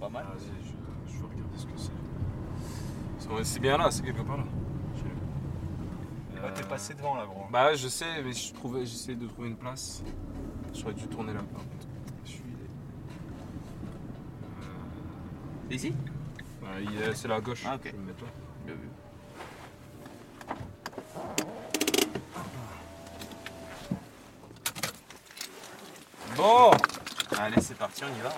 pas mal. Vas-y, je, je vais regarder ce que c'est. C'est- bien là, c'est quelque part là. Bah, t'es passé devant là, gros. Bah je sais, mais je trouvais, j'essayais de trouver une place. J'aurais dû tourner là par contre. Je suis. Ici? Bah, il est- c'est là à gauche. Ah, ok. Je vais me mettre là. Bien vu. Bon Allez, c'est parti, on y va.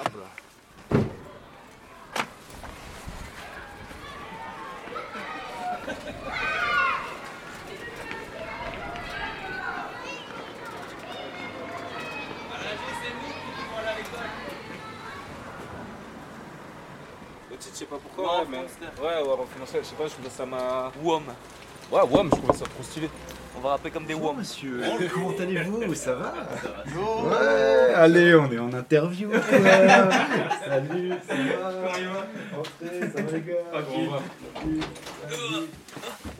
Hop là. Je sais pas pourquoi, Ouais, ouais, ouais, Monster, je sais pas, je trouvais ça m'a. WOM. Ouais, mais je trouvais ça trop stylé. On va rapper comme des WOM. monsieur, comment allez-vous? Ça va? Ouais, allez, on est en interview. Salut, ça va? Entrez, ça va les gars Ah, gros, va.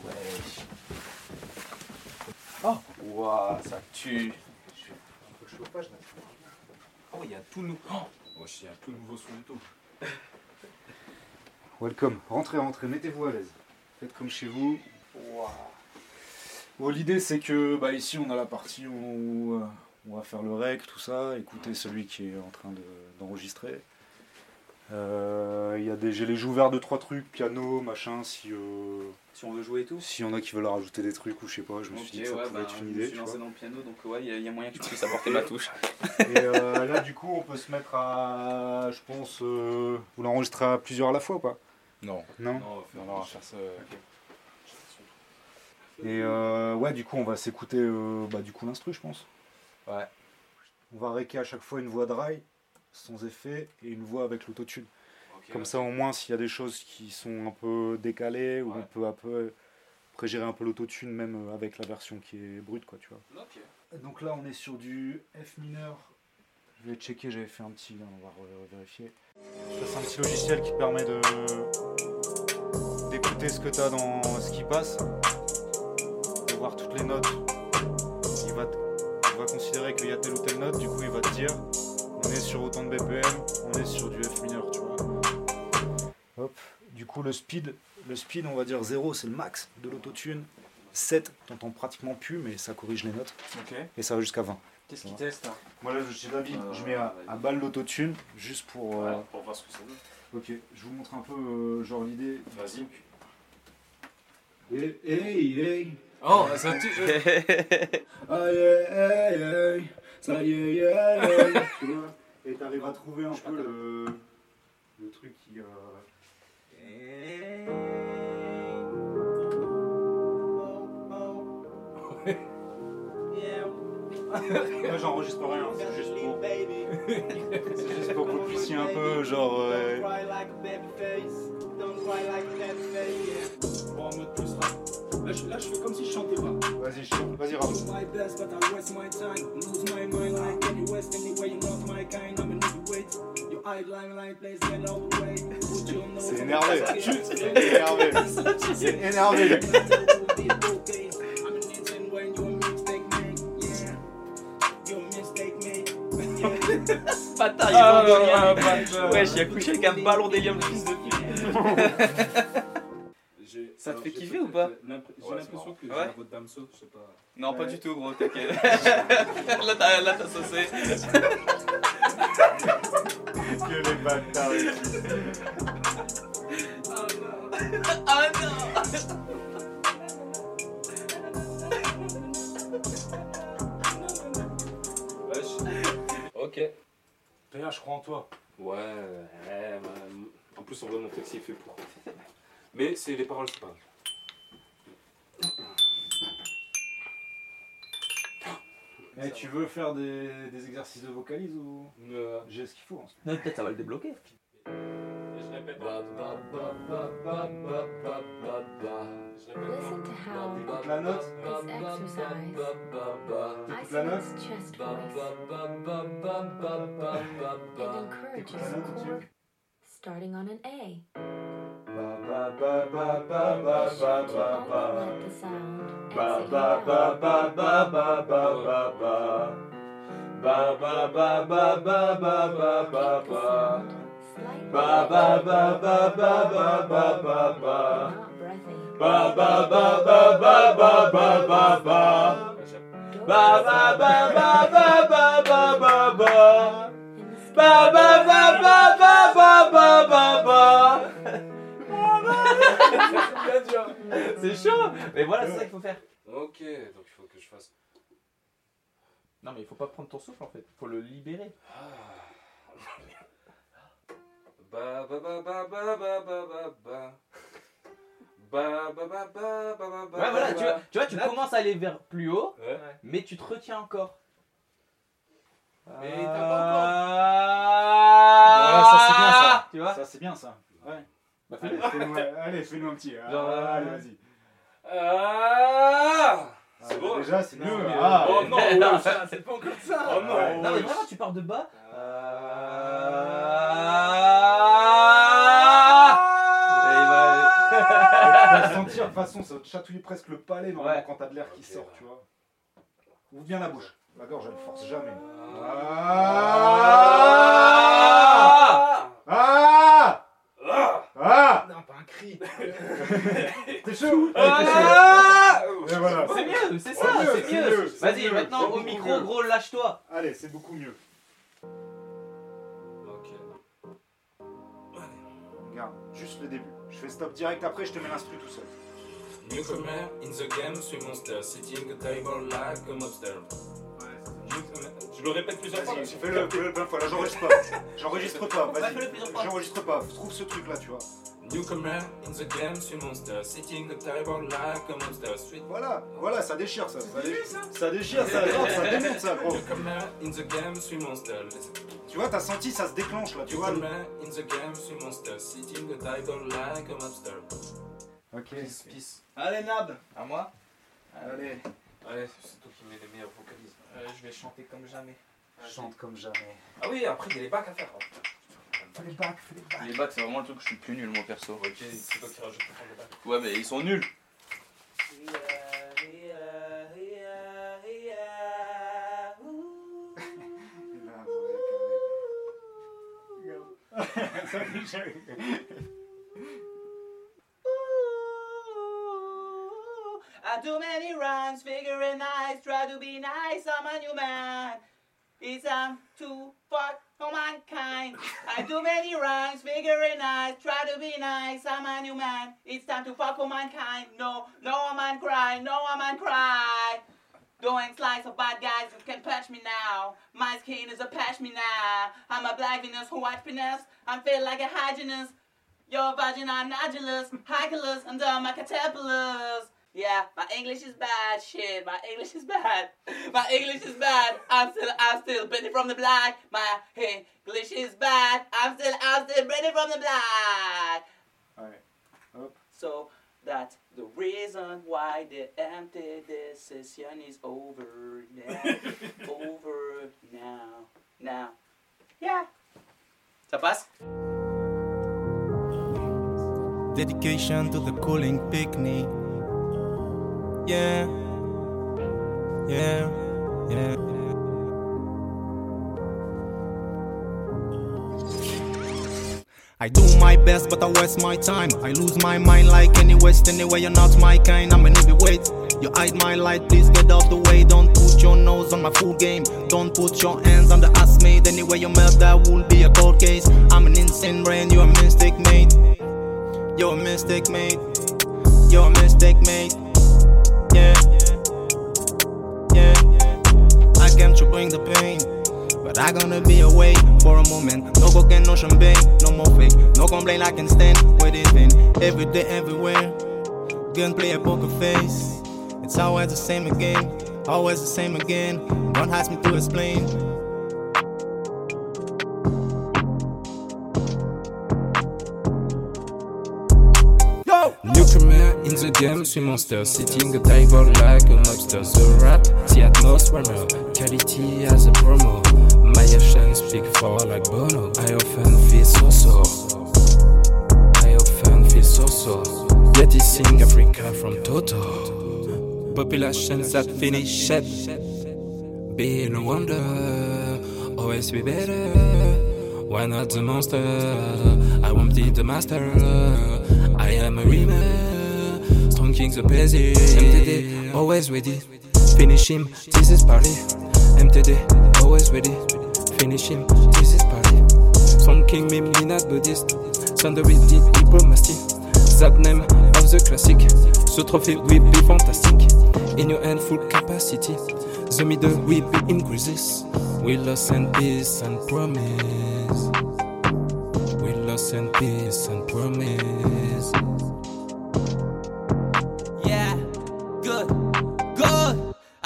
Vas-y. Ouah, ça tue. Un peu de chauffage, là. Oh, il y a tout nous. Oh, il y a tout nouveau et tout. Welcome, rentrez, rentrez, mettez-vous à l'aise. Faites comme chez vous. Bon, l'idée c'est que bah, ici on a la partie où euh, on va faire le rec, tout ça, écouter celui qui est en train de- d'enregistrer. Euh, Il y a des, j'ai les joues ouverts de trois trucs, piano, machin, si euh, Si on veut jouer et tout. s'il y en a qui veulent rajouter des trucs ou je sais pas, je me suis dit que ça pouvait être une je idée. me suis lancé dans le piano, donc ouais, il y, a- il y a moyen que tu puisses apporter ma touche. Et euh, là du coup on peut se mettre à, je pense, vous l'enregistrez à plusieurs à la fois ou Non. Non Non, on va faire, on va faire ça. Et euh, ouais, du coup, on va s'écouter euh, bah, du coup l'instru, je pense. Ouais. On va réquer à chaque fois une voix dry, sans effet, et une voix avec l'autotune. Comme ça, au moins, s'il y a des choses qui sont un peu décalées, ou Ouais. on peut un peu prégérer un peu l'autotune, même euh, avec la version qui est brute, quoi, tu vois. Donc là, on est sur du F mineur. Je vais checker, j'avais fait un petit, on va vérifier. C'est un petit logiciel qui permet de d'écouter ce que tu as dans ce qui passe, de voir toutes les notes. Il va, te- il va considérer qu'il y a telle ou telle note, du coup, il va te dire on est sur autant de BPM, on est sur du F mineur, tu vois. Hop, du coup, le speed, le speed, on va dire 0, c'est le max de l'autotune. 7, t'entends pratiquement plus, mais ça corrige les notes. Et ça va jusqu'à 20. Qu'est-ce qu'il teste là Moi là, je suis Euh, je mets à, à balle l'autotune juste pour. euh, Pour voir ce que ça donne. Ok, je vous montre un peu euh, genre l'idée. Vas-y. Hey, hey, hey. Oh, ça tue. Aïe, aïe, aïe, ça y est, aïe, aïe, aïe. Tu vois Et t'arrives à trouver un peu le, le truc qui. Moi j'enregistre rien, c'est juste pour. c'est juste pour que vous puissiez un peu genre. euh, Bon, en mode plus rap. Là je, là, je fais comme si je chantais pas. Vas-y, je- vas-y, rappe. My best, but I waste my time. Lose my mind like any west, anyway, not my kind. I'm a nigga, wait. Your eye limelight place, get the way. C'est énervé. C'est énervé. C'est énervé. Bâtard, il est Ah. Wesh, il a couché avec un ballon d'hélium, le fils de pute. Ça te fait kiffer ou pas J'ai l'impression que j'ai Damso, je sais pas. Non, pas du tout, gros, t'inquiète. là, t'as saucé. Que les bâtards. Ah non Ok. PA, je crois en toi. Ouais, ouais, bah, en plus on voit mon texte il est fait pour. Mais c'est les paroles, c'est pas. Eh, tu veux faire des, des exercices de vocalise ou Euh, j'ai ce qu'il faut hein. Non, peut-être ça va le débloquer. Listen to how this exercise isolates chest voice It encourages a chord starting on an A. Let the sound exit out. Keep the sound Ba ba ba ba ba ba ba ba ba. Ba ba ba ba ba ba ba ba ba. Ba ba ba ba ba ba ba ba ba. Ba ba ba ba ba ba ba ba ba. C'est chaud Mais voilà, c'est ça qu'il faut faire. Ok, donc il faut que je fasse. Non, mais il faut pas prendre ton souffle en fait, faut le libérer. Ba ba ba ba ba ba ba ba Ba, ba, ba, ba, ba, ba, ouais, voilà, tu vois, tu, vois, tu Là, commences à aller vers plus haut, ouais. mais tu te retiens encore. Mais t'as pas encore. Voilà, ça c'est bien ça. Tu vois ça c'est bien ça. Ouais. Bah, fais allez, fais-nous un petit. Genre, ah, allez, vas-y. Ah c'est ah, bon. Déjà, c'est mieux. Ah, oh non, ouais, non c'est pas encore ça. Oh non, non mais vraiment, tu pars de bas. Vas sentir, de toute façon, ça va te chatouiller presque le palais normalement, Ouais. quand t'as de l'air qui sort, tu vois. Ouvre bien la bouche. La gorge, elle force jamais. Ah Ah Ah Ah Non, pas un cri T'es chaud Ah Et voilà. C'est mieux, c'est ça, C'est mieux, mieux. Vas-y, maintenant au micro, mieux. gros, lâche-toi. Allez, c'est beaucoup mieux. Ok. Regarde, juste le début. Je fais stop direct après, je te mets l'instru tout seul. Newcomer in the game, suis monster, sitting a table like a mobster. Je le répète plusieurs fois. Vas-y, fais-le, fais-le plein de fois. Là, j'enregistre pas. J'enregistre pas, vas-y. J'enregistre pas. Trouve ce truc là, tu vois. Newcomer in the game, suis monster, sitting a table like a monster. Sweet. Voilà, voilà, ça déchire ça. Ça déchire ça, déchire, ça, non, ça démonte ça, gros. Newcomer in the game, suis monster. Tu vois, t'as senti, ça se déclenche là, tu vois. Newcomer in the game, suis monster, sitting a table like a mobster. Ok. Peace. Allez, Nab. À moi Allez, Ouais, c'est toi qui mets les meilleurs vocalises. Euh, Je vais chanter comme jamais. chante comme jamais. Ah oui, après il y a les bacs à faire. Fais les bacs, fais les bacs. Les bacs, c'est vraiment le truc que je suis plus nul, moi perso. Ok, c'est toi qui rajoutes les bacs. Ouais, mais ils sont nuls. I do many rhymes, figuring nice, try to be nice, I'm a new man. It's time to fuck for mankind. I do many rhymes, figuring nice, try to be nice, I'm a new man. It's time to fuck for mankind. No, no a man cry, no a man cry. Doing slice of bad guys who can patch me now. My skin is a patch me now. I'm a black Venus, who white penis. I feel like a hygienist. Your vagina nodulus, hyculus, uh, my caterpillars. Yeah, my English is bad. Shit, my English is bad. My English is bad. I'm still, I'm still Benny from the black. My English is bad. I'm still, I'm still Benny from the black. Ouais. Oh. Hop. So that's the reason why the empty decision is over now. over now. Now. Yeah. Ça passe? Dedication to the cooling picnic. Yeah, yeah, yeah. I do my best, but I waste my time. I lose my mind like any West. Anyway, you're not my kind. I'm an heavyweight. You hide my light, please get out the way. Don't put your nose on my full game. Don't put your hands on the ass made. Anyway, you melt, that will be a cold case. I'm an insane brain, you're a mistake mate. You're a mistake mate. You're a mistake mate. But I gonna be away for a moment. No cocaine, no champagne, no more fake. No complaint, I can stand with it in. Every day, everywhere. Gunplay a poker face. It's always the same again. Always the same again. Don't ask me to explain. Game, suis monster, sitting a table like a mobster. The rap, the atmosphere, quality as a promo. My actions speak for like Bono. I often feel so sore. I often feel so so. Yet he sing Africa from Toto. Populations that finish it. Be no wonder, always be better. Why not the monster? I won't be the master. I am a rimer. Strong king the busy. MTD, always ready. Finish him, this is party. MTD, always ready. Finish him, this is party. Strong king, me, me not Buddhist. With the diplomacy. That name of the classic. The trophy will be fantastic. In your hand, full capacity. The middle will be in crisis. We lost and peace and promise. We lost and peace and promise.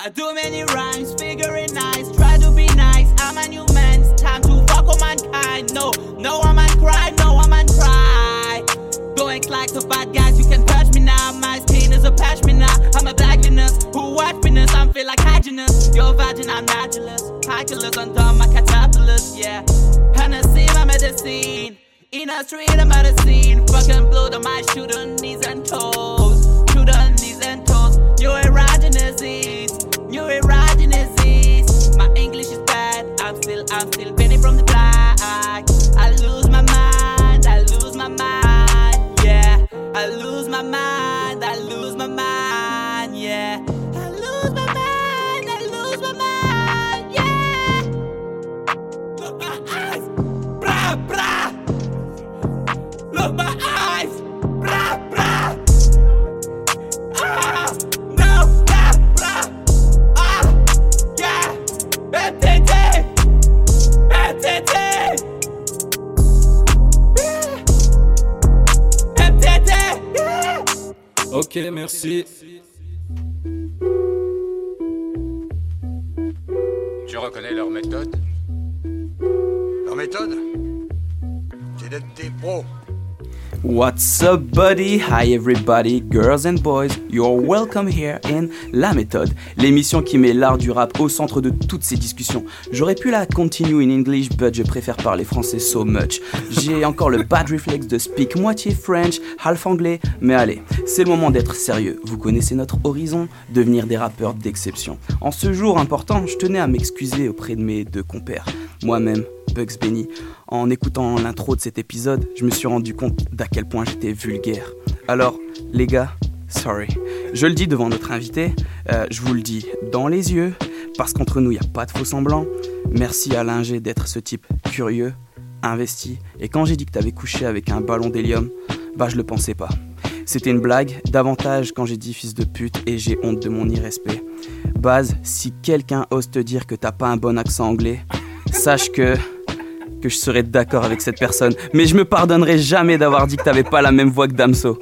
I do many rhymes, figuring nice. Try to be nice. I'm a new man. It's time to fuck with mankind. No, no one man cry, no one man cry. Going like the bad guys, you can touch me now. My skin is a pashmina. I'm a black Venus. Who watch Venus? I'm feel like hygienist. Your virgin, I'm naturalist. Calculus on top my caterpillars, yeah. Hennessy, my medicine. In a street, I'm at a scene. Fucking blood on my shooter knees and toes. Shooter knees and toes. You're erogenous You're erogenous disease. My English is bad. I'm still, I'm still bending from the black. I lose my mind. I lose my mind. Yeah. I lose my mind. I lose my mind. Yeah. I lose my mind. I lose my mind. Yeah. Look my eyes. Bra bra. Look my Ok, merci. Tu reconnais leur méthode? Leur méthode? C'est d'être des pros. What's up, buddy? Hi, everybody, girls and boys. You're welcome here in La Méthode, l'émission qui met l'art du rap au centre de toutes ces discussions. J'aurais pu la continue in English, but je préfère parler français so much. J'ai encore le bad reflex de speak moitié French, half anglais, mais allez, c'est le moment d'être sérieux. Vous connaissez notre horizon, devenir des rappeurs d'exception. En ce jour important, je tenais à m'excuser auprès de mes deux compères. Moi-même, Bugs Benny. En écoutant l'intro de cet épisode, je me suis rendu compte d'à quel point j'étais vulgaire. Alors, les gars, sorry. Je le dis devant notre invité, euh, je vous le dis dans les yeux, parce qu'entre nous, il n'y a pas de faux semblant. Merci à Linger d'être ce type curieux, investi. Et quand j'ai dit que t'avais couché avec un ballon d'hélium, bah je le pensais pas. C'était une blague, davantage quand j'ai dit fils de pute et j'ai honte de mon irrespect. Baz, si quelqu'un ose te dire que t'as pas un bon accent anglais, sache que que je serais d'accord avec cette personne, mais je me pardonnerai jamais d'avoir dit que t'avais pas la même voix que Damso.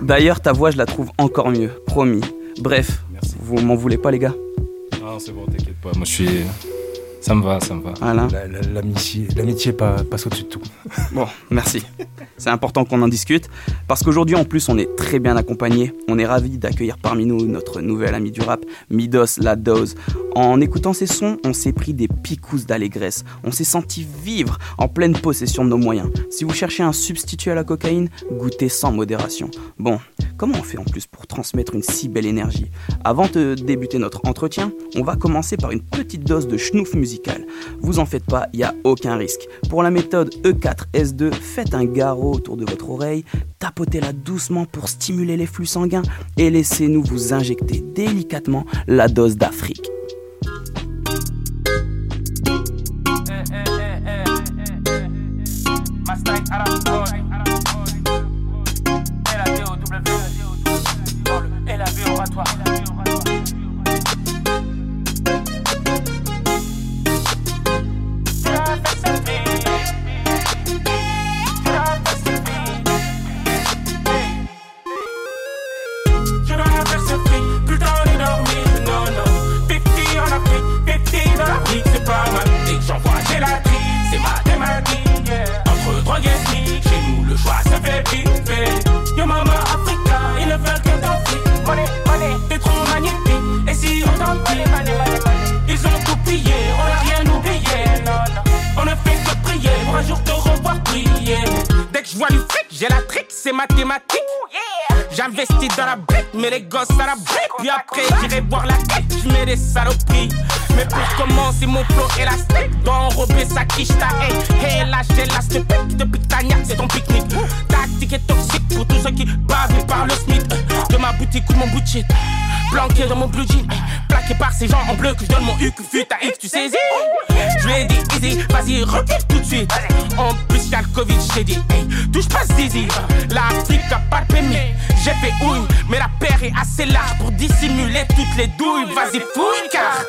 D'ailleurs, ta voix, je la trouve encore mieux, promis. Bref, Merci. vous m'en voulez pas, les gars Non, c'est bon, t'inquiète pas. Moi, je suis. Ça me va, ça me va. Voilà. La- la- L'amitié, l'amitié pa- passe au-dessus de tout. Bon, merci. C'est important qu'on en discute, parce qu'aujourd'hui, en plus, on est très bien accompagné. On est ravis d'accueillir parmi nous notre nouvel ami du rap, Midos La Dose. En écoutant ses sons, on s'est pris des picousses d'allégresse. On s'est senti vivre en pleine possession de nos moyens. Si vous cherchez un substitut à la cocaïne, goûtez sans modération. Bon, comment on fait en plus pour transmettre une si belle énergie? Avant de débuter notre entretien, on va commencer par une petite dose de schnouf Vous en faites pas, il n'y a aucun risque. Pour la méthode E E4S2, faites un garrot autour de votre oreille, tapotez-la doucement pour stimuler les flux sanguins et laissez-nous vous injecter délicatement la dose d'Afrique. À X, tu saisis? Je lui ai dit, easy, vas-y, recule tout de suite. En plus, y'a le Covid, j'ai dit, hey, touche pas zizi. L'Afrique a pas de permis, j'ai fait ouille, mais la paire est assez large pour dissimuler toutes les douilles. Vas-y, fouille, car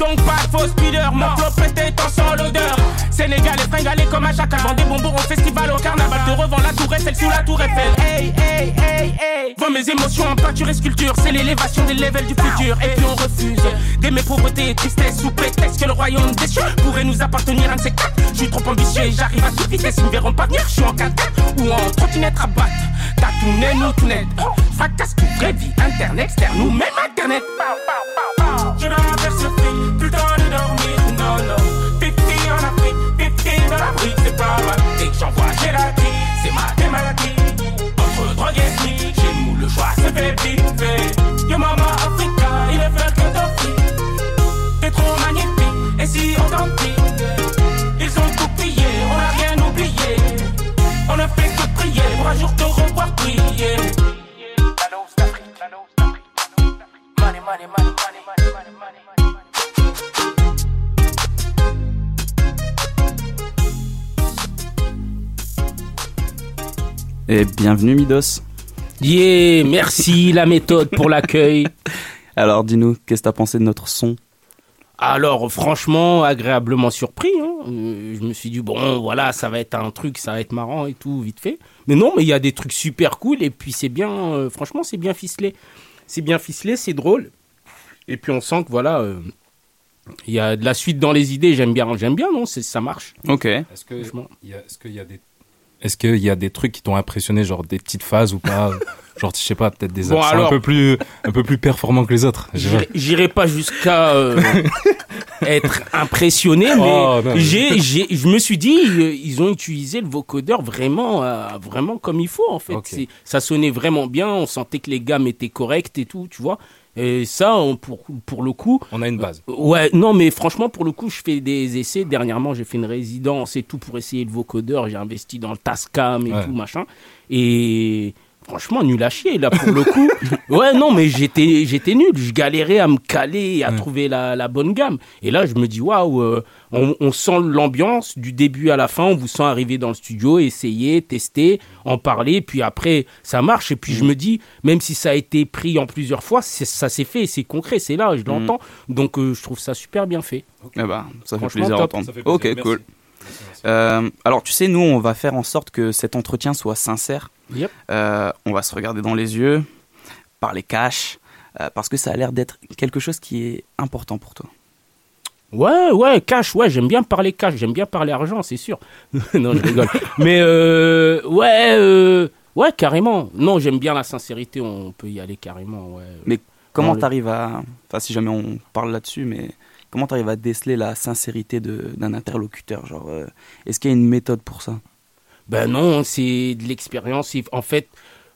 donc pas de faux speeder. Mon flot pète en sans l'odeur. Sénégalais, fringalés comme à chacal. Vend des bonbons au festival, au carnaval. Te revends la tour Eiffel sous la tour Eiffel. Hey, hey, hey, hey. Mes émotions en peinture et sculpture. C'est l'élévation des levels du futur. Et puis on refuse d'aimer pauvreté et tristesse sous prétexte que le royaume des cieux pourrait nous appartenir un de ces quatre. Je suis trop ambitieux et j'arrive à toute vitesse. Ils ne verront pas venir. Je suis en 4 ou en trottinette à battre. T'as nous tout net. Fracasse tout, vraie vie, interne, externe, nous même internet. Et bienvenue Midos. Yeah, merci la méthode pour l'accueil. Alors dis-nous, qu'est-ce que t'as pensé de notre son? Alors franchement, agréablement surpris. hein. Euh, je me suis dit, bon voilà, ça va être un truc, ça va être marrant et tout, vite fait. Mais non, mais il y a des trucs super cool et puis c'est bien, euh, franchement, c'est bien ficelé. C'est bien ficelé, c'est drôle. Et puis on sent que voilà, euh, il y a de la suite dans les idées, j'aime bien, j'aime bien, non, c'est- ça marche. Ok. Est-ce que il y a- est-ce qu'il y a des est-ce qu'il y a des trucs qui t'ont impressionné, genre des petites phases ou pas Genre, je sais pas, peut-être des Bon, alors- un peu plus, un peu plus performants que les autres. J'irai- pas jusqu'à euh, être impressionné, mais, Oh, j'ai, j'ai, je me suis dit, euh, ils ont utilisé le vocodeur vraiment, euh, vraiment comme il faut en fait. Ça sonnait vraiment bien, on sentait que les gammes étaient correctes et tout, tu vois. Et ça, on- pour, pour le coup. On a une base. Ouais, non, mais franchement, pour le coup, je fais des essais. Dernièrement, j'ai fait une résidence et tout pour essayer le vocodeur. J'ai investi dans le Tascam et Ouais. tout, machin. Et franchement, nul à chier, là, pour le coup. ouais, non, mais j'étais, j'étais nul. Je galérais à me caler et à trouver la, la bonne gamme. Et là, je me dis, waouh, euh, on, on sent l'ambiance du début à la fin. On vous sent arriver dans le studio, essayer, tester, en parler. Puis après, ça marche. Et puis, je me dis, même si ça a été pris en plusieurs fois, ça s'est fait, c'est concret, c'est là, je l'entends. Donc, euh, je trouve ça super bien fait. Eh ben, ça fait plaisir à top. entendre. Ça fait plaisir, ok, merci. cool. Euh, alors, tu sais, nous, on va faire en sorte que cet entretien soit sincère. Yep. Euh, on va se regarder dans les yeux, parler cash, euh, parce que ça a l'air d'être quelque chose qui est important pour toi. Ouais, ouais, cash, ouais, j'aime bien parler cash, j'aime bien parler argent, c'est sûr. non, je rigole. Mais euh, ouais, ouais, carrément. Non, j'aime bien la sincérité, on peut y aller carrément, ouais. Mais comment le- t'arrives à, enfin, si jamais on parle là-dessus, mais comment t'arrives à déceler la sincérité d'un interlocuteur Genre, est-ce qu'il y a une méthode pour ça? Ben non, c'est de l'expérience. En fait,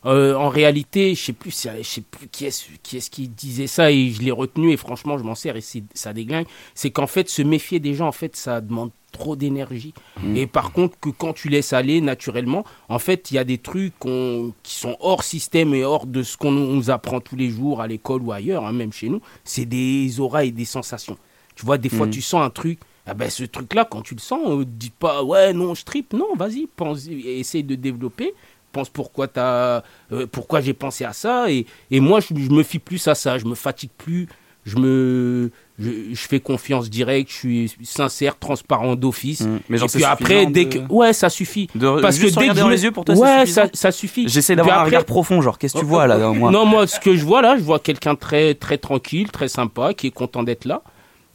euh, en réalité, je sais plus, je sais plus qui est-ce qui, est qui disait ça et je l'ai retenu et franchement, je m'en sers et ça déglingue. C'est qu'en fait, se méfier des gens, en fait, ça demande trop d'énergie. Mm. Et par contre, que quand tu laisses aller naturellement, en fait, il y a des trucs qui sont hors système et hors de ce qu'on nous apprend tous les jours à l'école ou ailleurs, hein, même chez nous. C'est des auras et des sensations. Tu vois, des fois, Mm. tu sens un truc. Ah ben, ce truc-là, quand tu le sens, euh, dis pas ouais, non, je tripe. Non, vas-y, pense, essaye de développer. Pense pourquoi, t'as, euh, pourquoi j'ai pensé à ça. Et, et moi, je, je me fie plus à ça. Je me fatigue plus. Je, me, je, je fais confiance directe. Je suis sincère, transparent d'office. Mm. Mais genre, et puis après, dès de- que. Ouais, ça suffit. De Parce juste que dès que dans je- les yeux pour toi, ouais, ça, ça suffit. J'essaie d'avoir un regard profond, genre, qu'est-ce que tu vois là dans moi? Non, moi, ce que je vois là, je vois quelqu'un très, très tranquille, très sympa, qui est content d'être là.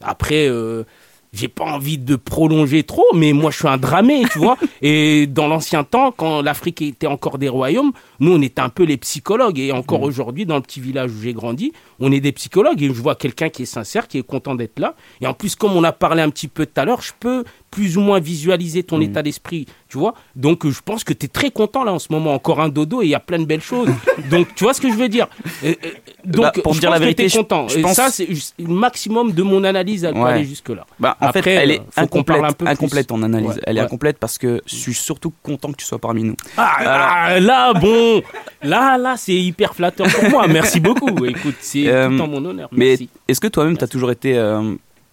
Après, euh, j'ai pas envie de prolonger trop, mais moi je suis un dramé, tu vois. Et dans l'ancien temps, quand l'Afrique était encore des royaumes, nous on était un peu les psychologues. Et encore aujourd'hui, dans le petit village où j'ai grandi, on est des psychologues. Et je vois quelqu'un qui est sincère, qui est content d'être là. Et en plus, comme on a parlé un petit peu tout à l'heure, je peux plus ou moins visualiser ton état d'esprit, tu vois. Donc euh, je pense que tu es très content là en ce moment. Encore un dodo et il y a plein de belles choses. Donc tu vois ce que je veux dire? Euh, euh, Donc Bah, pour je dire pense la que vérité, je- content. je Et pense- ça, c'est le maximum de mon analyse. Elle peut aller jusque là. Bah, en Après, fait, elle est incomplète, un peu incomplète ton analyse. Ouais, elle est incomplète parce que je suis surtout content que tu sois parmi nous. Ah, ah, là, bon, là, là, c'est hyper flatteur pour moi. Merci beaucoup. Écoute, c'est Euh, tout en mon honneur. Mais Merci. est-ce que toi-même, tu as toujours été.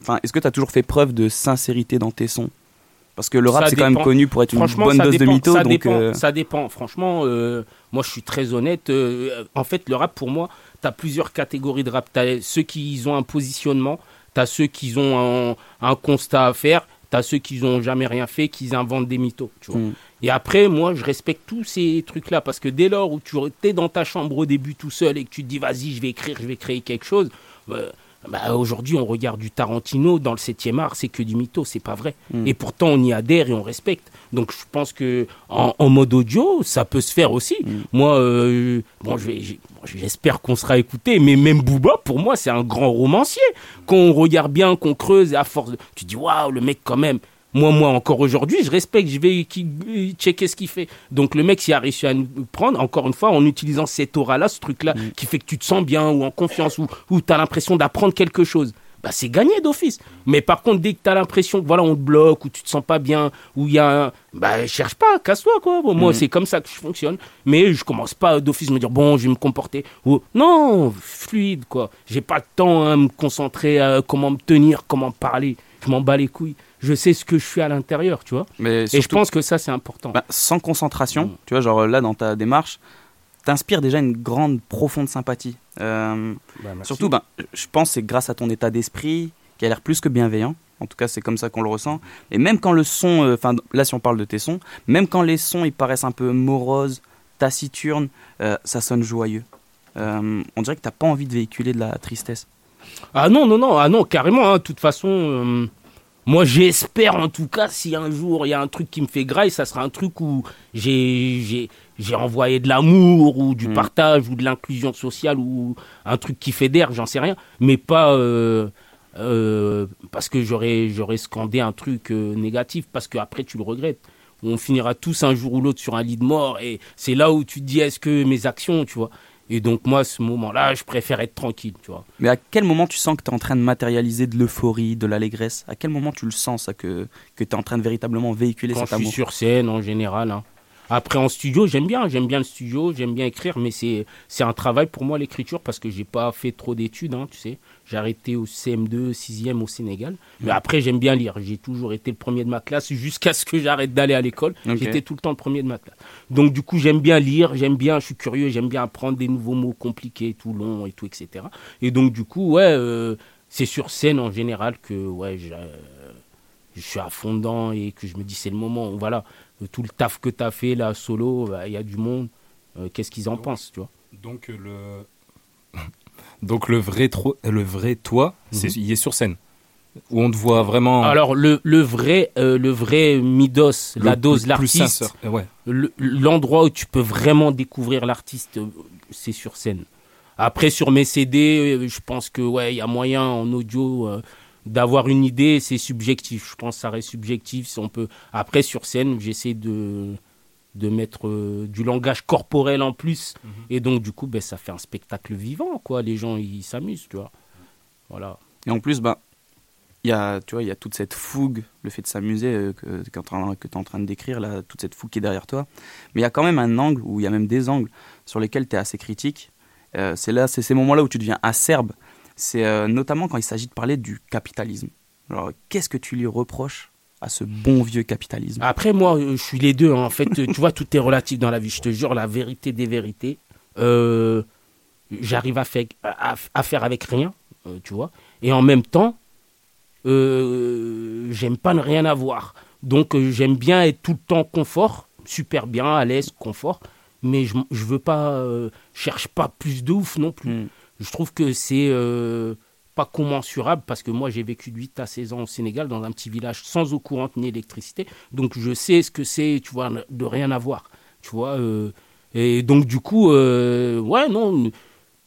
Enfin, est-ce que tu as toujours fait preuve de sincérité dans tes sons? Parce que le rap, c'est quand même connu pour être une bonne dose de mytho. Ça donc, dépend, euh, ça dépend. Franchement, euh, moi, je suis très honnête. euh, en fait, le rap, pour moi, tu as plusieurs catégories de rap. Tu as ceux qui ont un positionnement, tu as ceux qui ont un, un constat à faire, tu as ceux qui n'ont jamais rien fait, qui inventent des mythos. Tu vois. Mm. Et après, moi, je respecte tous ces trucs-là parce que dès lors où tu es dans ta chambre au début tout seul et que tu te dis, vas-y, je vais écrire, je vais créer quelque chose, euh, bah, aujourd'hui, on regarde du Tarantino dans le 7e art, c'est que du mytho, c'est pas vrai. Mm. Et pourtant, on y adhère et on respecte. Donc, je pense que en, en mode audio, ça peut se faire aussi. Mm. Moi, euh, bon, je j'espère qu'on sera écouté, mais même Booba, pour moi, c'est un grand romancier. Quand on regarde bien, qu'on creuse, et à force, tu dis, waouh, le mec, quand même. Moi, moi, encore aujourd'hui, je respecte, je vais checker ce qu'il fait. Donc, le mec, s'il a réussi à nous prendre, encore une fois, en utilisant cette aura-là, ce truc-là, qui fait que tu te sens bien ou en confiance ou, ou tu as l'impression d'apprendre quelque chose, bah, c'est gagné d'office. Mais par contre, dès que tu as l'impression que voilà, on te bloque ou tu te sens pas bien, ou il y a un. Bah, cherche pas, casse-toi, quoi. Bon, Moi, Mhm. c'est comme ça que je fonctionne. Mais je commence pas d'office me dire, bon, je vais me comporter. Ou, non, fluide, quoi. J'ai pas le temps à me concentrer à comment me tenir, comment parler. Je m'en bats les couilles. Je sais ce que je suis à l'intérieur, tu vois. mais Et je pense que ça, c'est important. bah, sans concentration, Mm. tu vois, genre là, dans ta démarche, t'inspires déjà une grande, profonde sympathie. Euh, Bah. Surtout, ben, je pense que c'est grâce à ton état d'esprit qui a l'air plus que bienveillant. En tout cas, c'est comme ça qu'on le ressent. Et même quand le son, euh, enfin là, si on parle de tes sons, même quand les sons ils paraissent un peu moroses, taciturnes, euh, ça sonne joyeux. Euh, on dirait que t'as pas envie de véhiculer de la tristesse. Ah non, non, non, ah non, carrément. hein. De toute façon, euh, moi j'espère en tout cas si un jour il y a un truc qui me fait graille, ça sera un truc où j'ai envoyé de l'amour ou du Mm. partage ou de l'inclusion sociale ou un truc qui fédère, j'en sais rien, mais pas euh, euh, parce que j'aurais scandé un truc euh, négatif parce que après tu le regrettes. On finira tous un jour ou l'autre sur un lit de mort et c'est là où tu te dis est-ce que mes actions, tu vois? Et donc moi, à ce moment-là, je préfère être tranquille, tu vois. Mais à quel moment tu sens que tu es en train de matérialiser de l'euphorie, de l'allégresse? À quel moment tu le sens ça, que, que tu es en train de véritablement véhiculer quand cet je suis amour? sur scène en général. hein. Après en studio, j'aime bien, j'aime bien le studio, j'aime bien écrire, mais c'est c'est un travail pour moi l'écriture parce que j'ai pas fait trop d'études, hein, tu sais. J'ai arrêté au CM2, 6e au Sénégal. Mais après j'aime bien lire. J'ai toujours été le premier de ma classe jusqu'à ce que j'arrête d'aller à l'école. J'étais tout le temps le premier de ma classe. Donc du coup j'aime bien lire, j'aime bien, je suis curieux, j'aime bien apprendre des nouveaux mots compliqués, tout long et tout, etc. Et donc du coup ouais, euh, c'est sur scène en général que ouais, je, je suis à fond dedans et que je me dis c'est le moment où voilà tout le taf que tu as fait là solo bah, il y a du monde euh, qu'est-ce qu'ils en pensent tu vois? Donc le donc le vrai le vrai toi, c'est il est sur scène où on te voit vraiment alors le, le vrai euh, le vrai Midos le- la dose l'artiste. Euh, Ouais. l'endroit où tu peux vraiment découvrir l'artiste euh, c'est sur scène après sur mes CD je pense que ouais il y a moyen en audio euh, d'avoir une idée c'est subjectif je pense que ça reste subjectif si on peut après sur scène j'essaie de de mettre euh, du langage corporel en plus et donc du coup ben ça fait un spectacle vivant quoi les gens ils s'amusent tu vois voilà Et en plus, bah, il y a, tu vois, il y a toute cette fougue, le fait de s'amuser euh, que, que tu es en train de décrire, là, toute cette fougue qui est derrière toi. Mais il y a quand même un angle, ou il y a même des angles sur lesquels tu es assez critique. Euh, c'est là, c'est ces moments-là où tu deviens acerbe. C'est euh, notamment quand il s'agit de parler du capitalisme. Alors, qu'est-ce que tu lui reproches à ce bon vieux capitalisme Après, moi, euh, je suis les deux. hein. En fait, euh, tu vois, tout est relatif dans la vie. Je te jure, la vérité des vérités. euh, J'arrive à, faire- à, à faire avec rien, euh, tu vois. Et en même temps, euh, j'aime pas ne rien avoir. Donc, j'aime bien être tout le temps confort, super bien, à l'aise, confort. Mais je, je veux pas, cherche pas plus de ouf non plus. Mm. Je trouve que c'est pas commensurable parce que moi j'ai vécu de 8 à 16 ans au Sénégal dans un petit village sans eau courante ni électricité. Donc je sais ce que c'est, tu vois, de rien avoir. Tu vois. euh, et donc du coup, euh, ouais, non,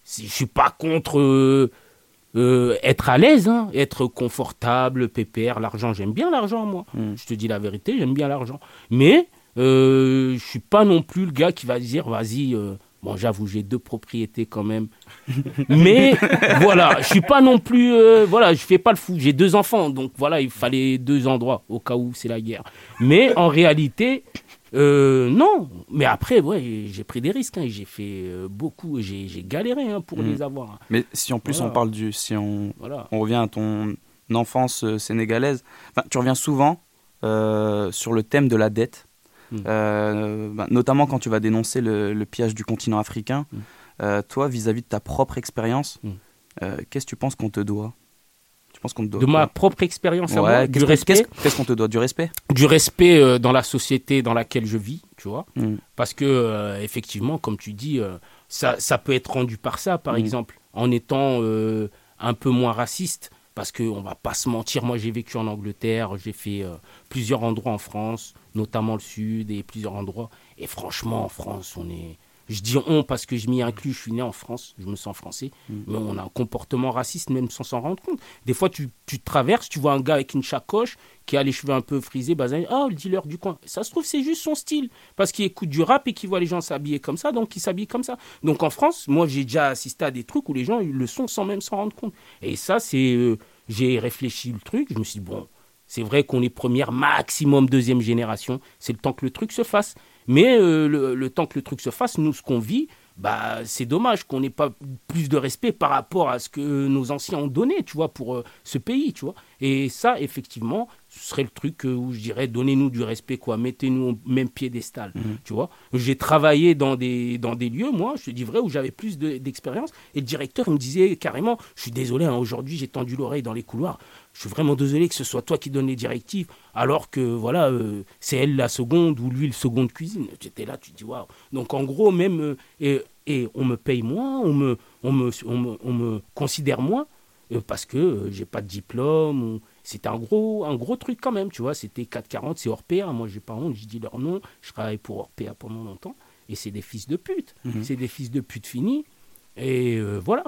si- je suis pas contre euh, être à l'aise, hein, être confortable, pépère, l'argent. J'aime bien l'argent, moi. Je te dis la vérité, j'aime bien l'argent. Mais je suis pas non plus le gars qui va dire, vas-y. Bon, j'avoue, j'ai deux propriétés quand même. Mais voilà, je suis pas non plus. euh, voilà, je fais pas le fou. J'ai deux enfants, donc voilà, il fallait deux endroits au cas où c'est la guerre. Mais en réalité, euh, non. Mais après, ouais, j'ai pris des risques. hein, j'ai fait euh, beaucoup. J'ai galéré hein, pour Mm. les avoir. hein. Mais si en plus Voilà. on parle du. Si on, Voilà. on revient à ton enfance sénégalaise, tu reviens souvent sur le thème de la dette, Mm. Euh, ben, notamment quand tu vas dénoncer le, le pillage du continent africain. Mm. Euh, toi, vis-à-vis de ta propre expérience, Mm. euh, qu'est-ce que tu penses qu'on te doit? Tu penses qu'on te doit De ma propre expérience à moi, du respect. Qu'est-ce qu'on te doit? Du respect? Du respect dans la société dans laquelle je vis, tu vois. Parce que, effectivement, comme tu dis, ça, ça peut être rendu par ça, par exemple, en étant un peu moins raciste. Parce qu'on va pas se mentir, moi j'ai vécu en Angleterre, j'ai fait euh, plusieurs endroits en France, notamment le sud et plusieurs endroits. Et franchement, en France, on est. Je dis on parce que je m'y inclus, je suis né en France, je me sens français, mais on a un comportement raciste même sans s'en rendre compte. Des fois, tu, tu traverses, tu vois un gars avec une sacoche qui a les cheveux un peu frisés, basané, ah, le dealer du coin. Ça se trouve, c'est juste son style, parce qu'il écoute du rap et qu'il voit les gens s'habiller comme ça, donc il s'habille comme ça. Donc en France, moi, j'ai déjà assisté à des trucs où les gens ils le sont sans même s'en rendre compte. Et ça, c'est. euh, j'ai réfléchi le truc, je me suis dit, bon, c'est vrai qu'on est première, maximum deuxième génération. C'est le temps que le truc se fasse. Mais euh, le, le temps que le truc se fasse, nous, ce qu'on vit, bah, c'est dommage qu'on n'ait pas plus de respect par rapport à ce que nos anciens ont donné, tu vois, pour euh, ce pays, tu vois. Et ça, effectivement, ce serait le truc euh, où je dirais, donnez-nous du respect, quoi. Mettez-nous au même piédestal, tu vois. J'ai travaillé dans des, dans des lieux, moi, je te dis vrai, où j'avais plus de- d'expérience. Et le directeur, il me disait carrément, je suis désolé, hein, aujourd'hui, j'ai tendu l'oreille dans les couloirs. Je suis vraiment désolé que ce soit toi qui donne les directives, alors que voilà, euh, c'est elle la seconde ou lui le second de cuisine. Tu étais là, tu te dis waouh. Donc en gros, même euh, et, et on me paye moins, on me, on me, on me, on me considère moins euh, parce que j'ai pas de diplôme. ou- C'était un gros, un gros truc quand même, tu vois. C'était 440, c'est Orpea. Moi, j'ai pas honte, je dis leur nom. Je travaille pour Orpea pendant longtemps et c'est des fils de pute. Mhm. C'est des fils de pute finis. Et euh, voilà.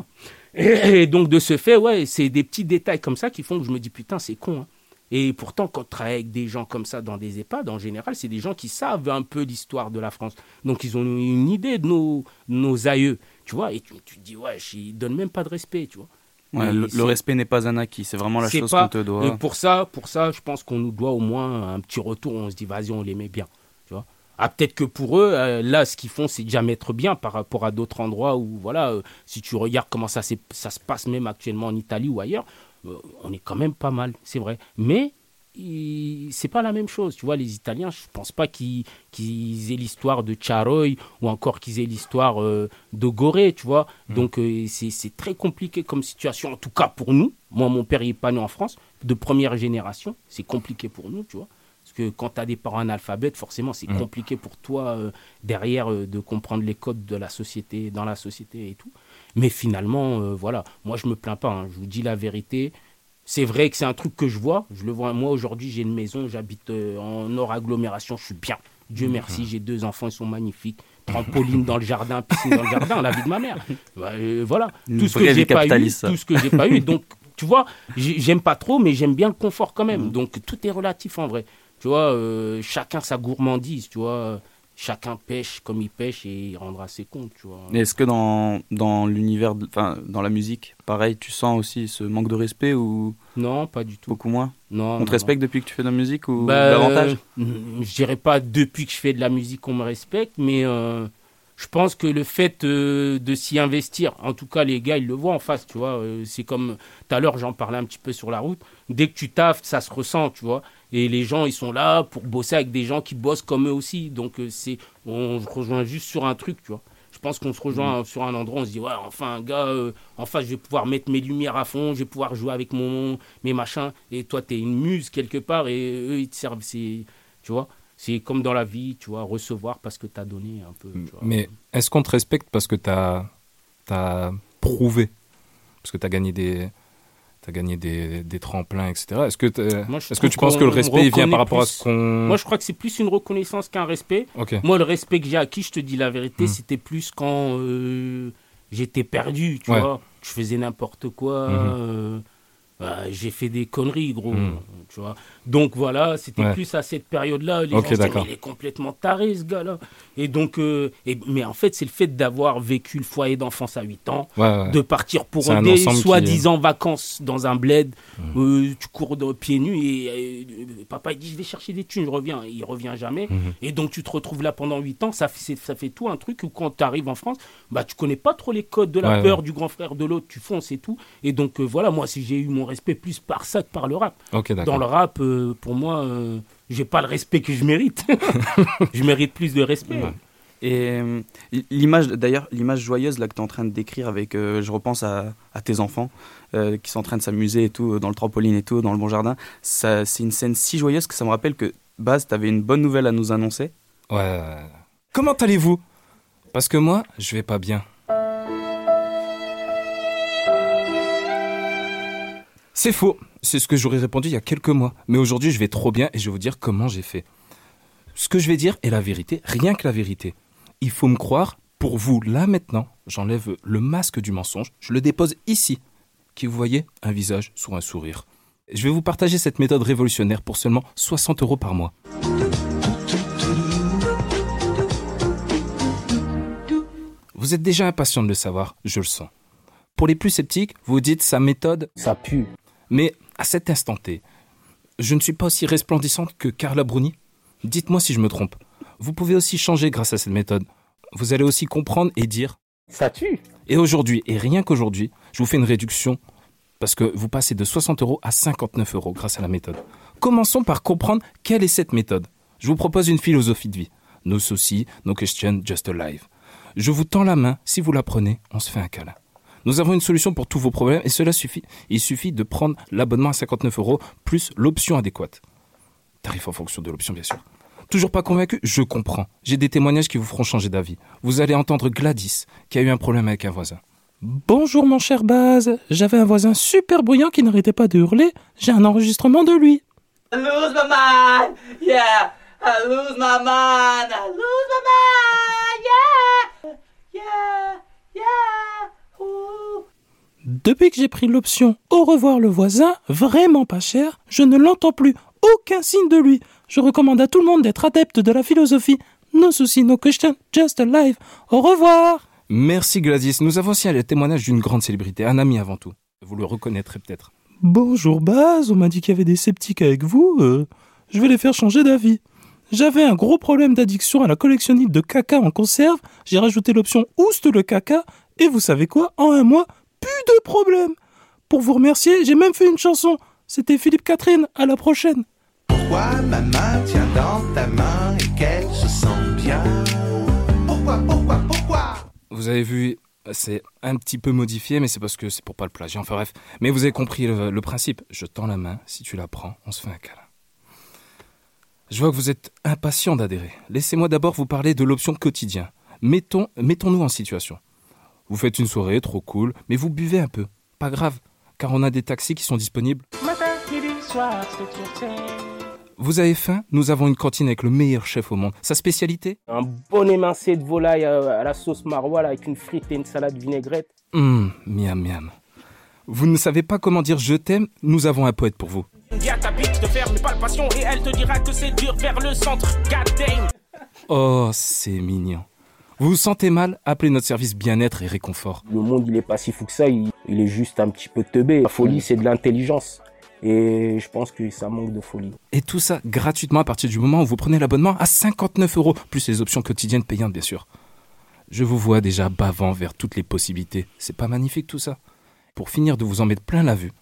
Et, et donc, de ce fait, ouais, c'est des petits détails comme ça qui font que je me dis, putain, c'est con. hein. Et pourtant, quand tu travailles avec des gens comme ça dans des EHPAD, en général, c'est des gens qui savent un peu l'histoire de la France. Donc, ils ont une idée de nos, nos aïeux, tu vois. Et tu, tu te dis, ouais, ils donnent même pas de respect, tu vois. Ouais, le, respect n'est pas un acquis, c'est vraiment la chose qu'on te doit. et pour ça, pour ça, je pense qu'on nous doit au moins un petit retour. On se dit, vas-y, on les met bien. Tu vois ah, peut-être que pour eux, euh, là, ce qu'ils font, c'est déjà mettre bien par rapport à d'autres endroits où, voilà, euh, si tu regardes comment ça, ça se passe même actuellement en Italie ou ailleurs, euh, on est quand même pas mal, c'est vrai. Mais c'est pas la même chose. Tu vois, les Italiens, je pense pas qu'ils aient l'histoire de Charoy ou encore qu'ils aient l'histoire euh, de Gorée, tu vois. Donc, euh, c'est très compliqué comme situation, en tout cas pour nous. Moi, mon père, il est pas né en France, de première génération. C'est compliqué pour nous, tu vois. Parce que quand tu as des parents analphabètes, forcément, c'est Mm. compliqué pour toi euh, derrière euh, de comprendre les codes de la société, dans la société et tout. Mais finalement, euh, voilà, moi, je me plains pas. hein. Je vous dis la vérité. C'est vrai que c'est un truc que je vois. Je le vois. Moi, aujourd'hui, j'ai une maison, j'habite en hors agglomération, je suis bien. Dieu Mm. merci, j'ai deux enfants, ils sont magnifiques. Trampoline dans le jardin, piscine dans le jardin, la vie de ma mère. Bah, voilà. Une Tout ce que j'ai pas eu, tout ce que j'ai pas eu. Donc, tu vois, j'ai- j'aime pas trop, mais j'aime bien le confort quand Mm. même. Donc, tout est relatif en vrai. Tu vois, euh, chacun sa gourmandise, tu vois. Chacun pêche comme il pêche et il rendra ses comptes, tu vois. Est-ce que dans, dans l'univers, enfin dans la musique, pareil, tu sens aussi ce manque de respect ou Non, pas du tout. beaucoup moins Non. On non, te respecte depuis que tu fais de la musique ou Bah, davantage euh, Je dirais pas depuis que je fais de la musique qu'on me respecte, mais euh, je pense que le fait euh, de s'y investir, en tout cas les gars ils le voient en face, tu vois. c'est comme tout à l'heure j'en parlais un petit peu sur la route. Dès que tu taffes, ça se ressent, tu vois. Et les gens ils sont là pour bosser avec des gens qui bossent comme eux aussi. Donc euh, c'est, on se rejoint juste sur un truc, tu vois. Je pense qu'on se rejoint sur un endroit, on se dit, ouais, enfin, un gars, euh, en face, je vais pouvoir mettre mes lumières à fond, je vais pouvoir jouer avec mon, mes machins, et toi, tu es une muse quelque part, et eux, ils te servent, c'est, tu vois, c'est comme dans la vie, tu vois, recevoir parce que tu as donné un peu. tu vois. Mais est-ce qu'on te respecte parce que tu as, prouvé? Parce que tu as gagné des, T'as gagné des, des tremplins, etc. Est-ce que, t'as- Moi, je est-ce que tu penses que le respect vient par rapport à ce qu'on. Moi, je crois que c'est plus une reconnaissance qu'un respect. Moi, le respect que j'ai acquis, je te dis la vérité, Mm. c'était plus quand euh, j'étais perdu, tu Ouais. vois. Je faisais n'importe quoi. Mhm. euh, bah, j'ai fait des conneries, gros. Mm. Tu vois. Donc voilà, c'était Ouais. plus à cette période-là. Les Ok, gens se disaient, d'accord. mais il est complètement taré, ce gars-là. Et donc, euh, et, mais en fait, c'est le fait d'avoir vécu le foyer d'enfance à 8 ans, Ouais, ouais. de partir pour un des ensemble qui- soi-disant vacances dans un bled. Mm. euh, tu cours de pieds nus et euh, papa il dit je vais chercher des thunes, je reviens. Il revient jamais. Mhm. Et donc tu te retrouves là pendant 8 ans. Ça fait, c'est- ça fait tout un truc où quand tu arrives en France, bah, tu connais pas trop les codes de la peur du grand frère de l'autre. Tu fonces et tout. Et donc euh, voilà, moi si j'ai eu mon respect plus par ça que par le rap. Ok, d'accord. Dans le rap, pour moi, euh, j'ai pas le respect que je mérite. je mérite plus de respect. Et euh, l'image, d'ailleurs, l'image joyeuse là que tu es en train de décrire avec, euh, je repense à, à tes enfants euh, qui sont en train de s'amuser et tout, dans le trampoline et tout, dans le bon jardin. Ça, c'est une scène si joyeuse que ça me rappelle que, Baz, tu avais une bonne nouvelle à nous annoncer. Ouais. Comment allez-vous? Parce que moi, je vais pas bien. C'est faux. C'est ce que j'aurais répondu il y a quelques mois. Mais aujourd'hui, je vais trop bien et je vais vous dire comment j'ai fait. Ce que je vais dire est la vérité, rien que la vérité. Il faut me croire. Pour vous, là maintenant, j'enlève le masque du mensonge, je le dépose ici, qui vous voyez un visage sur un sourire. Je vais vous partager cette méthode révolutionnaire pour seulement 60 euros par mois. Vous êtes déjà impatient de le savoir, je le sens. Pour les plus sceptiques, vous dites sa méthode. Ça pue. Mais à cet instant T, je ne suis pas aussi resplendissante que Carla Bruni. Dites-moi si je me trompe. Vous pouvez aussi changer grâce à cette méthode. Vous allez aussi comprendre et dire. Ça tue. Et aujourd'hui, et rien qu'aujourd'hui, je vous fais une réduction parce que vous passez de 60 euros à 59 euros grâce à la méthode. Commençons par comprendre quelle est cette méthode. Je vous propose une philosophie de vie. No soucis, no question, just alive. Je vous tends la main, si vous la prenez, on se fait un câlin. Nous avons une solution pour tous vos problèmes et cela suffit. Il suffit de prendre l'abonnement à 59 euros plus l'option adéquate. Tarif en fonction de l'option, bien sûr. Toujours pas convaincu? Je comprends. J'ai des témoignages qui vous feront changer d'avis. Vous allez entendre Gladys, qui a eu un problème avec un voisin. Bonjour mon cher Baz, j'avais un voisin super bruyant qui n'arrêtait pas de hurler, j'ai un enregistrement de lui. I lose my mind, yeah. I lose my mind, I lose my mind, yeah. Yeah, yeah. Depuis que j'ai pris l'option Au revoir le voisin, vraiment pas cher, je ne l'entends plus, aucun signe de lui. Je recommande à tout le monde d'être adepte de la philosophie. No soucis, no question, just alive. Au revoir. Merci Gladys. Nous avons aussi le témoignage d'une grande célébrité, un ami avant tout. Vous le reconnaîtrez peut-être. Bonjour Baz, on m'a dit qu'il y avait des sceptiques avec vous. euh, je vais les faire changer d'avis. J'avais un gros problème d'addiction à la collectionnite de caca en conserve. J'ai rajouté l'option Ouste le caca. Et vous savez quoi En un mois, plus de problème. Pour vous remercier, j'ai même fait une chanson. C'était Philippe Catherine. À la prochaine. Pourquoi ma main tient dans ta main et qu'elle se sent bien? Pourquoi, pourquoi, pourquoi? Vous avez vu, c'est un petit peu modifié, mais c'est parce que c'est pour pas le plagier. Enfin bref. Mais vous avez compris le, le principe. Je tends la main, si tu la prends, on se fait un câlin. Je vois que vous êtes impatient d'adhérer. Laissez-moi d'abord vous parler de l'option quotidien. Mettons, mettons-nous en situation. Vous faites une soirée trop cool, mais vous buvez un peu. Pas grave, car on a des taxis qui sont disponibles. Matin, midi, soir. Vous avez faim Nous avons une cantine avec le meilleur chef au monde. Sa spécialité Un bon émincé de volaille à, la sauce maroilles avec une frite et une salade vinaigrette. Hum, miam miam. Vous ne savez pas comment dire je t'aime Nous avons un poète pour vous. Dis à ta bitch de faire mes palpations et elle te dira que c'est dur vers le centre. God damn. Oh, c'est mignon. Vous vous sentez mal Appelez notre service bien-être et réconfort. Le monde, il est pas si fou que ça, il, il est juste un petit peu teubé. La folie, c'est de l'intelligence. Et je pense que ça manque de folie. Et tout ça gratuitement à partir du moment où vous prenez l'abonnement à 59 euros, plus les options quotidiennes payantes, bien sûr. Je vous vois déjà bavant vers toutes les possibilités. C'est pas magnifique tout ça? Pour finir de vous en mettre plein la vue,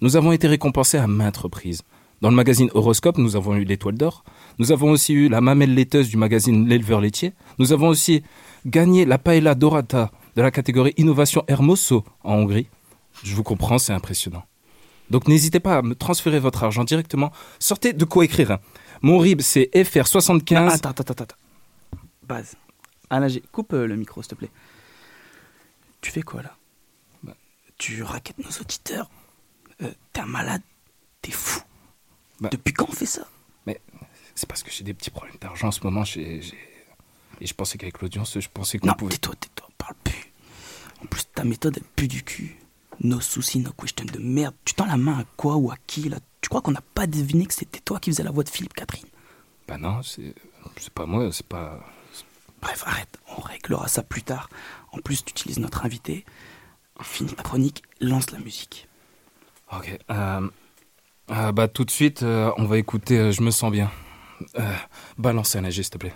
nous avons été récompensés à maintes reprises. Dans le magazine Horoscope, nous avons eu l'étoile d'or. Nous avons aussi eu la mamelle laiteuse du magazine L'éleveur laitier. Nous avons aussi gagné la paella dorata de la catégorie Innovation Hermoso en Hongrie. Je vous comprends, c'est impressionnant. Donc n'hésitez pas à me transférer votre argent directement. Sortez de quoi écrire. hein. Mon RIB, c'est FR75. Ah, attends, attends, attends, attends. Coupe euh, le micro, s'il te plaît. Tu fais quoi là? Bah, Tu raquettes nos auditeurs Euh, t'es un malade, t'es fou. Bah. Depuis quand on fait ça? Mais c'est parce que j'ai des petits problèmes d'argent en ce moment. j'ai- j'ai- Et je pensais qu'avec l'audience, je pensais qu'on Non, pouvait. tais-toi, tais-toi, parle plus. En plus, ta méthode, elle pue du cul. No soucis, no question de merde. Tu tends la main à quoi ou à qui, là? Tu crois qu'on n'a pas deviné que c'était toi qui faisais la voix de Philippe Catherine? Bah non, c'est c'est pas moi, c'est pas. Bref, arrête, on réglera ça plus tard. En plus, tu utilises notre invité. Finis ta chronique, lance la musique. Ok. euh, euh, bah tout de suite, euh, on va écouter euh, Je me sens bien. Euh, balance un s'il te plaît.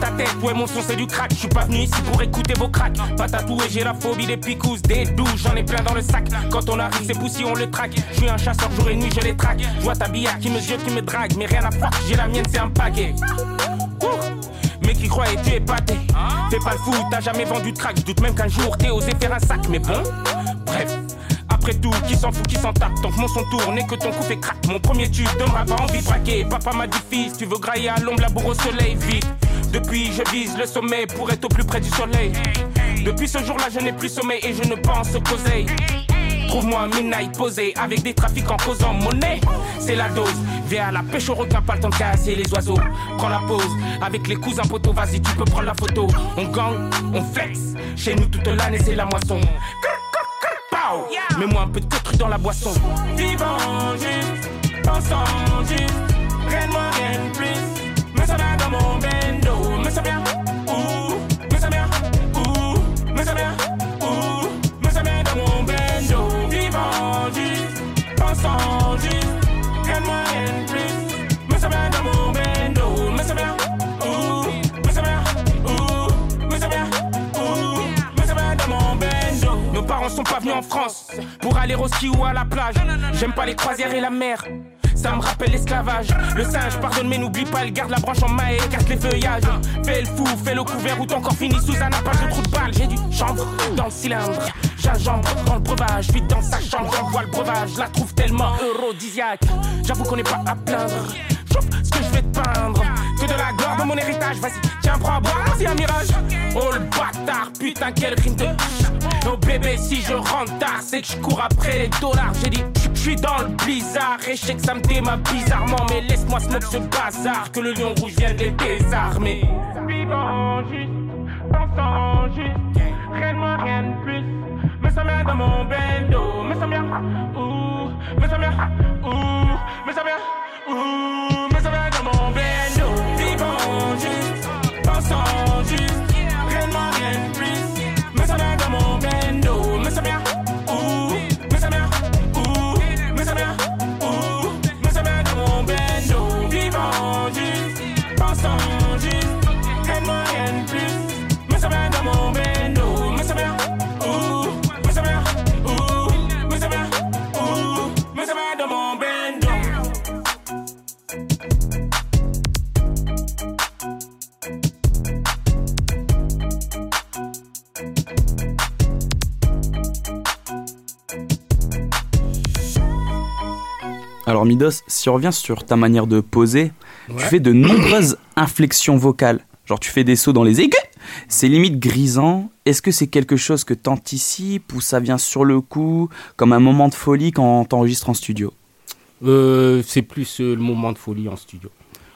Ta tête, ouais mon son c'est du crack. Je suis pas venu ici pour écouter vos cracks. Pas tatoué, j'ai la phobie des picousses Des douches, j'en ai plein dans le sac. Quand on arrive c'est poussi, on le traque. Je suis un chasseur, jour et nuit je les traque. Je vois ta billard qui me jette, qui me drague Mais rien à faire, j'ai la mienne c'est un paquet. Ouh. Mais qui croyait tu es épaté Fais pas le fou, t'as jamais vendu de crack. Je doute même qu'un jour t'aies osé faire un sac. Mais bon, bref. Après tout, qui s'en fout, qui s'en tape? Tant que mon son tourne et que ton coup fait crack. Mon premier tube donnera pas envie de braquer. Papa m'a dit fils, tu veux grailler à l'ombre, labour au soleil, vite. Depuis je vise le sommet pour être au plus près du soleil. Depuis ce jour-là je n'ai plus sommeil et je ne pense qu'oseille Trouve-moi un midnight posé avec des trafics en causant monnaie. C'est la dose. Viens à la pêche au requin, pas le temps de casser les oiseaux. Prends la pause avec les cousins poteaux. Vas-y, tu peux prendre la photo. On gang, on flex. Chez nous toute l'année, c'est la moisson. Mets-moi un peu de cru dans la boisson. Vivant juste, pensant juste. Rien de moins, rien de plus. Mais ça vient dans mon bendo. Mais ça vient, parents sont pas venus en France pour aller au ski ou à la plage. J'aime pas les croisières et la mer. Ça me rappelle l'esclavage. Le singe, pardonne, mais n'oublie pas, il garde la branche en main et écarte les feuillages. Fais le fou, fais le couvert ou ton corps fini sous un appât de trou de balle. J'ai du chanvre dans le cylindre. J'ajambre dans le breuvage. Vite dans sa chambre, j'envoie le breuvage. La trouve tellement eurodisiaque. J'avoue qu'on n'est pas à plaindre. Ce que je vais te peindre. Que de la gloire dans mon héritage. Vas-y, tiens, prends à boire, c'est un mirage. Oh le bâtard, putain, quel rime de. Oh bébé, si je rentre tard, c'est que je cours après les dollars. J'ai dit, je suis dans le blizzard. Et je sais que ça me déma bizarrement. Mais laisse-moi smoke ce bazar. Que le lion rouge vienne les désarmer. Vivant juste, pensant juste. Rien de moins, rien de plus. Mais ça vient dans mon bendo. Mais ça vient, ouh. Mais ça vient, ouh. Mais ça vient, ouh. Pensant Alors Midos, si on revient sur ta manière de poser, tu fais de nombreuses inflexions vocales. Genre tu fais des sauts dans les aigus. C'est limite grisant. Est-ce que c'est quelque chose que t'anticipes ou ça vient sur le coup, comme un moment de folie quand t'enregistres en studio? Euh, c'est plus euh, le moment de folie en studio.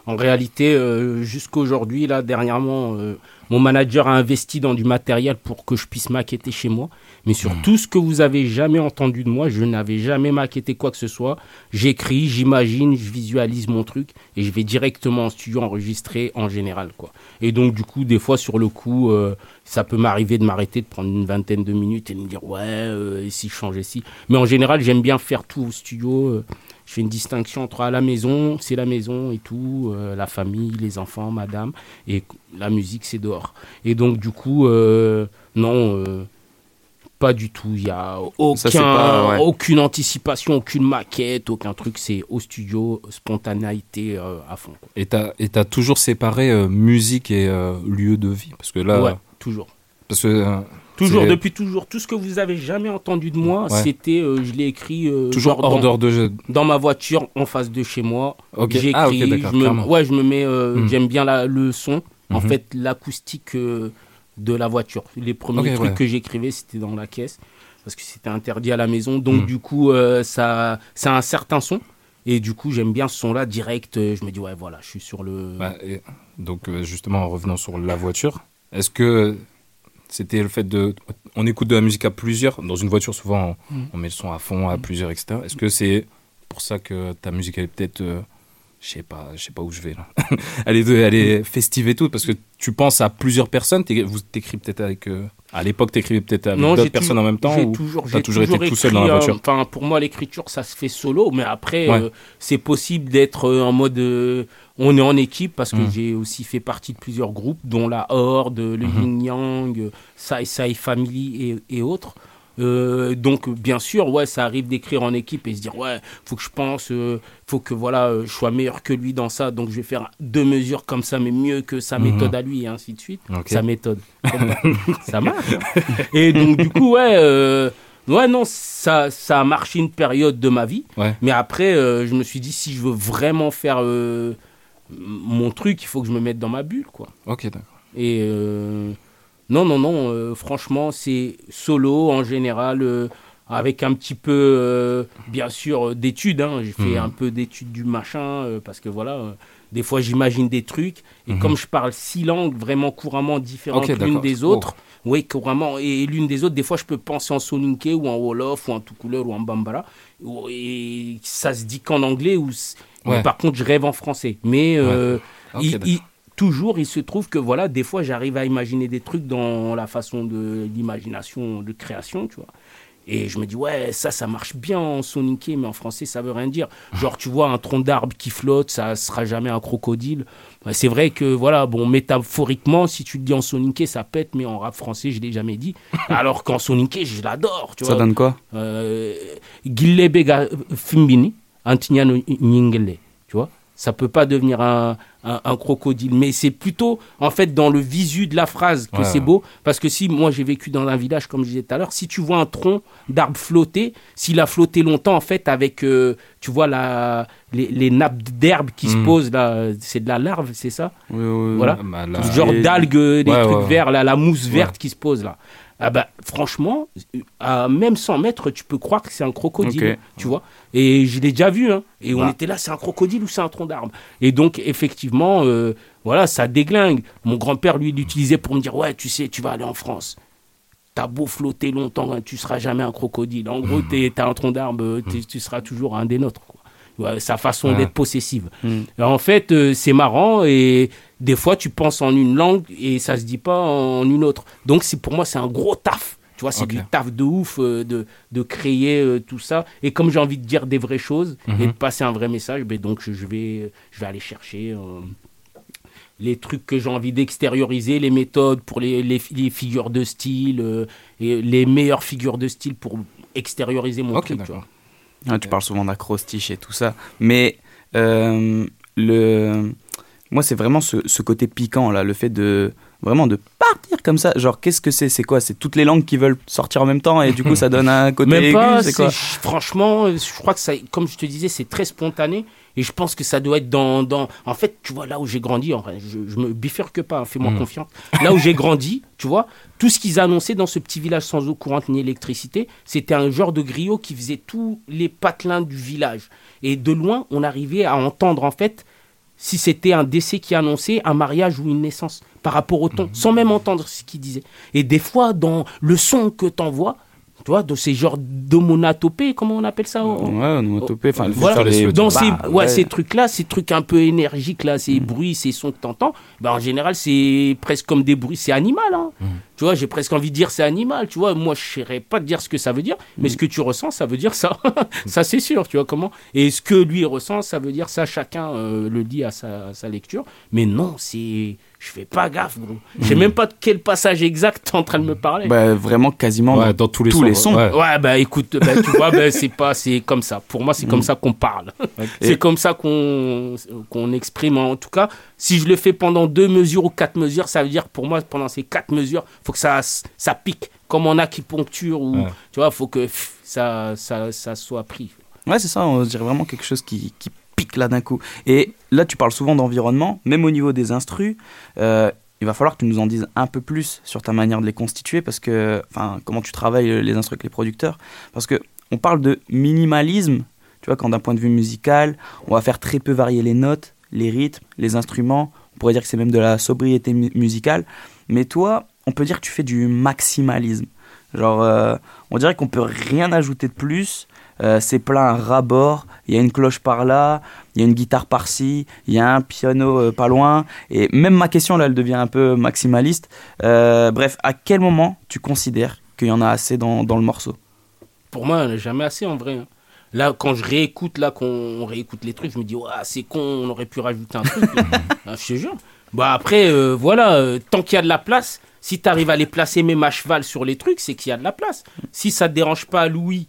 En réalité, euh, jusqu'aujourd'hui, là, dernièrement, euh, mon manager a investi dans du matériel pour que je puisse maqueter chez moi. Mais sur tout ce que vous avez jamais entendu de moi, je n'avais jamais maquetté quoi que ce soit. J'écris, j'imagine, je visualise mon truc et je vais directement en studio enregistrer en général, quoi. Et donc, du coup, des fois, sur le coup, euh, ça peut m'arriver de m'arrêter, de prendre une vingtaine de minutes et de me dire, ouais, euh, et si je changeais si. Mais en général, j'aime bien faire tout au studio. Je fais une distinction entre à la maison, c'est la maison et tout, euh, la famille, les enfants, madame, et la musique, c'est dehors. Et donc, du coup, euh, non, euh, pas du tout. Il n'y a aucun, Ça, c'est pas- ouais. aucune anticipation, aucune maquette, aucun truc. C'est au studio, spontanéité euh, à fond. quoi. Et t'as et t'as toujours séparé euh, musique et euh, lieu de vie? Parce que là. Ouais, toujours. Parce que. Toujours, depuis toujours. Tout ce que vous avez jamais entendu de moi, Ouais. c'était, euh, je l'ai écrit. euh, Toujours hors dans- de jeu. Dans ma voiture, en face de chez moi. Ok. J'écris, Ah, je me, ouais, je me mets. euh, Hmm. J'aime bien la, le son. En Mhm. fait, l'acoustique euh, de la voiture. Les premiers trucs ouais. que j'écrivais, c'était dans la caisse parce que c'était interdit à la maison. Donc Mhm. du coup, ça, ça a un certain son. Et du coup, j'aime bien ce son-là direct. Je me dis ouais, voilà, je suis sur le. Bah, et donc justement en revenant sur la voiture, est-ce que c'était le fait de on écoute de la musique à plusieurs dans une voiture souvent on, on met le son à fond à plusieurs etc. Est-ce que c'est pour ça que ta musique elle est peut-être euh, je sais pas je sais pas où je vais là. elle est elle est festive et tout parce que tu penses à plusieurs personnes. Vous t'écris peut-être avec euh, à l'époque t'écrivais peut-être avec d'autres personnes en même temps ou toujours, t'as toujours été tout seul dans la euh, voiture? Enfin, pour moi, l'écriture, ça se fait solo, mais après, Ouais. euh, c'est possible d'être euh, en mode. euh, on est en équipe parce que Mhm. j'ai aussi fait partie de plusieurs groupes, dont la Horde, le Mhm. Yin Yang, euh, Sai Sai Family et, et autres. Euh, donc bien sûr ouais ça arrive d'écrire en équipe et se dire ouais faut que je pense euh, faut que voilà euh, je sois meilleur que lui dans ça donc je vais faire deux mesures comme ça mais mieux que sa Mhm. méthode à lui et ainsi de suite sa méthode ça marche et donc du coup ouais euh, ouais non ça ça a marché une période de ma vie Ouais. mais après je me suis dit si je veux vraiment faire mon truc il faut que je me mette dans ma bulle quoi Ok d'accord. et non, non, non, euh, franchement, c'est solo en général, euh, avec un petit peu, euh, bien sûr, d'études. hein. J'ai fait Mhm. un peu d'études du machin, euh, parce que voilà, euh, des fois j'imagine des trucs. Et Mhm. comme je parle six langues vraiment couramment différentes l'une des autres, oui, couramment, et, l'une des autres, des fois je peux penser en soninké ou en wolof ou en tout couleur ou en bambara. ou- Et ça se dit qu'en anglais, ou Ouais. par contre je rêve en français. Mais il- il- toujours, il se trouve que voilà, des fois, j'arrive à imaginer des trucs dans la façon de l'imagination, de création, tu vois. Et je me dis, ouais, ça, ça marche bien en soninké, mais en français, ça veut rien dire. Genre, tu vois, un tronc d'arbre qui flotte, ça sera jamais un crocodile. C'est vrai que, voilà, bon, métaphoriquement, si tu le dis en soninké, ça pète, mais en rap français, je l'ai jamais dit. Alors qu'en soninké, je l'adore, tu Ça vois. donne quoi euh, Fimbini, Antignano Nyingele, tu vois. Ça peut pas devenir un, un, un crocodile, mais c'est plutôt en fait dans le visu de la phrase que Ouais, c'est beau. Parce que si moi j'ai vécu dans un village, comme je disais tout à l'heure, si tu vois un tronc d'arbre flotter, s'il a flotté longtemps en fait avec, euh, tu vois la, les, les nappes d'herbe qui se Mhm. posent là, c'est de la larve, c'est ça Oui, oui, oui. Voilà. Bah, là- Genre Et- d'algues, des Ouais, trucs ouais, verts, là, la mousse verte qui se pose là. Ah bah, franchement, à même 100 mètres, tu peux croire que c'est un crocodile, tu vois. Et je l'ai déjà vu, hein. Et on Bah. était là, c'est un crocodile ou c'est un tronc d'arbre? Et donc, effectivement, euh, voilà, ça déglingue. Mon grand-père, lui, l'utilisait pour me dire, ouais, tu sais, tu vas aller en France. T'as beau flotter longtemps, hein, tu seras jamais un crocodile. En gros, t'es, t'as un tronc d'arbre, euh, t'es- tu seras toujours un des nôtres. Quoi. Sa façon Ouais. d'être possessive. Mm. Et en fait, euh, c'est marrant et des fois, tu penses en une langue et ça se dit pas en une autre. Donc, c'est pour moi, c'est un gros taf. Tu vois, c'est du taf de ouf euh, de, de créer euh, tout ça. Et comme j'ai envie de dire des vraies choses et Mhm. de passer un vrai message, ben donc je vais, je vais aller chercher les trucs que j'ai envie d'extérioriser, les méthodes pour les, les, les figures de style, et les meilleures figures de style pour extérioriser mon Ok, truc. tu vois. Tu parles souvent d'acrostiche et tout ça. Mais euh, le... moi, c'est vraiment ce, ce côté piquant, là, le fait de vraiment de partir comme ça. Genre, qu'est-ce que c'est? C'est quoi? C'est toutes les langues qui veulent sortir en même temps et du coup, ça donne un côté Même aigu C'est quoi? franchement, je crois que ça, comme je te disais, c'est très spontané. Et je pense que ça doit être dans. dans... En fait, tu vois, là où j'ai grandi, enfin, je, je me bifurque pas, hein, fais-moi Mhm. confiance. Là où j'ai grandi, tu vois, tout ce qu'ils annonçaient dans ce petit village sans eau courante ni électricité, c'était un genre de griot qui faisait tous les patelins du village. Et de loin, on arrivait à entendre, en fait, si c'était un décès qui annonçait un mariage ou une naissance par rapport au ton, sans même entendre ce qu'il disait. Et des fois, dans le son que t'envoies, tu vois, de ces genres d'homonatopées, comment on appelle ça oh, Ouais, onomatopée, enfin, voilà. les- dans bah, ces, ouais, ouais. ces trucs-là, ces trucs un peu énergiques, là, ces bruits, ces sons que t'entends, bah, en général, c'est presque comme des bruits, c'est animal. Hein. Tu vois, j'ai presque envie de dire c'est animal. Tu vois, moi, je ne saurais pas te dire ce que ça veut dire, mais ce que tu ressens, ça veut dire ça. ça, c'est sûr, tu vois comment. Et ce que lui ressent, ça veut dire ça. Chacun euh, le dit à sa, à sa lecture. Mais non, c'est. Je fais pas gaffe, gros. Je sais même pas de quel passage exact t'es en train de me parler. Bah, vraiment quasiment Ouais, dans, dans tous les sons, ouais. Ouais, bah écoute, bah, tu vois, bah, c'est pas, c'est comme ça. Pour moi, c'est comme ça qu'on parle. C'est comme ça qu'on qu'on exprime. En tout cas, si je le fais pendant deux mesures ou quatre mesures, ça veut dire pour moi, pendant ces quatre mesures, faut que ça, ça pique. Comme on a qui poncture ou, Ouais. tu vois, faut que pff, ça, ça, ça soit pris. Ouais, c'est ça, on dirait vraiment quelque chose qui, qui pique là d'un coup. Et là, tu parles souvent d'environnement, même au niveau des instrus. euh, il va falloir que tu nous en dises un peu plus sur ta manière de les constituer, parce que, enfin, comment tu travailles euh, les instruments avec les producteurs, parce que on parle de minimalisme, tu vois, quand d'un point de vue musical, on va faire très peu varier les notes, les rythmes, les instruments, on pourrait dire que c'est même de la sobriété mu- musicale, mais toi, on peut dire que tu fais du maximalisme. Genre, euh, on dirait qu'on peut rien ajouter de plus. Euh, c'est plein à ras-bord. Il y a une cloche par là, il y a une guitare par-ci, il y a un piano euh, pas loin. Et même ma question là, elle devient un peu maximaliste. Euh, bref, à quel moment tu considères qu'il y en a assez dans, dans le morceau? Pour moi, il n'y a jamais assez en vrai. hein. Là, quand je réécoute, là, qu'on réécoute les trucs, je me dis, c'est con, on aurait pu rajouter un truc. Ah, je te jure. Bah après, euh, voilà, euh, tant qu'il y a de la place, si tu arrives à les placer même à cheval sur les trucs, c'est qu'il y a de la place. Si ça te dérange pas Louis,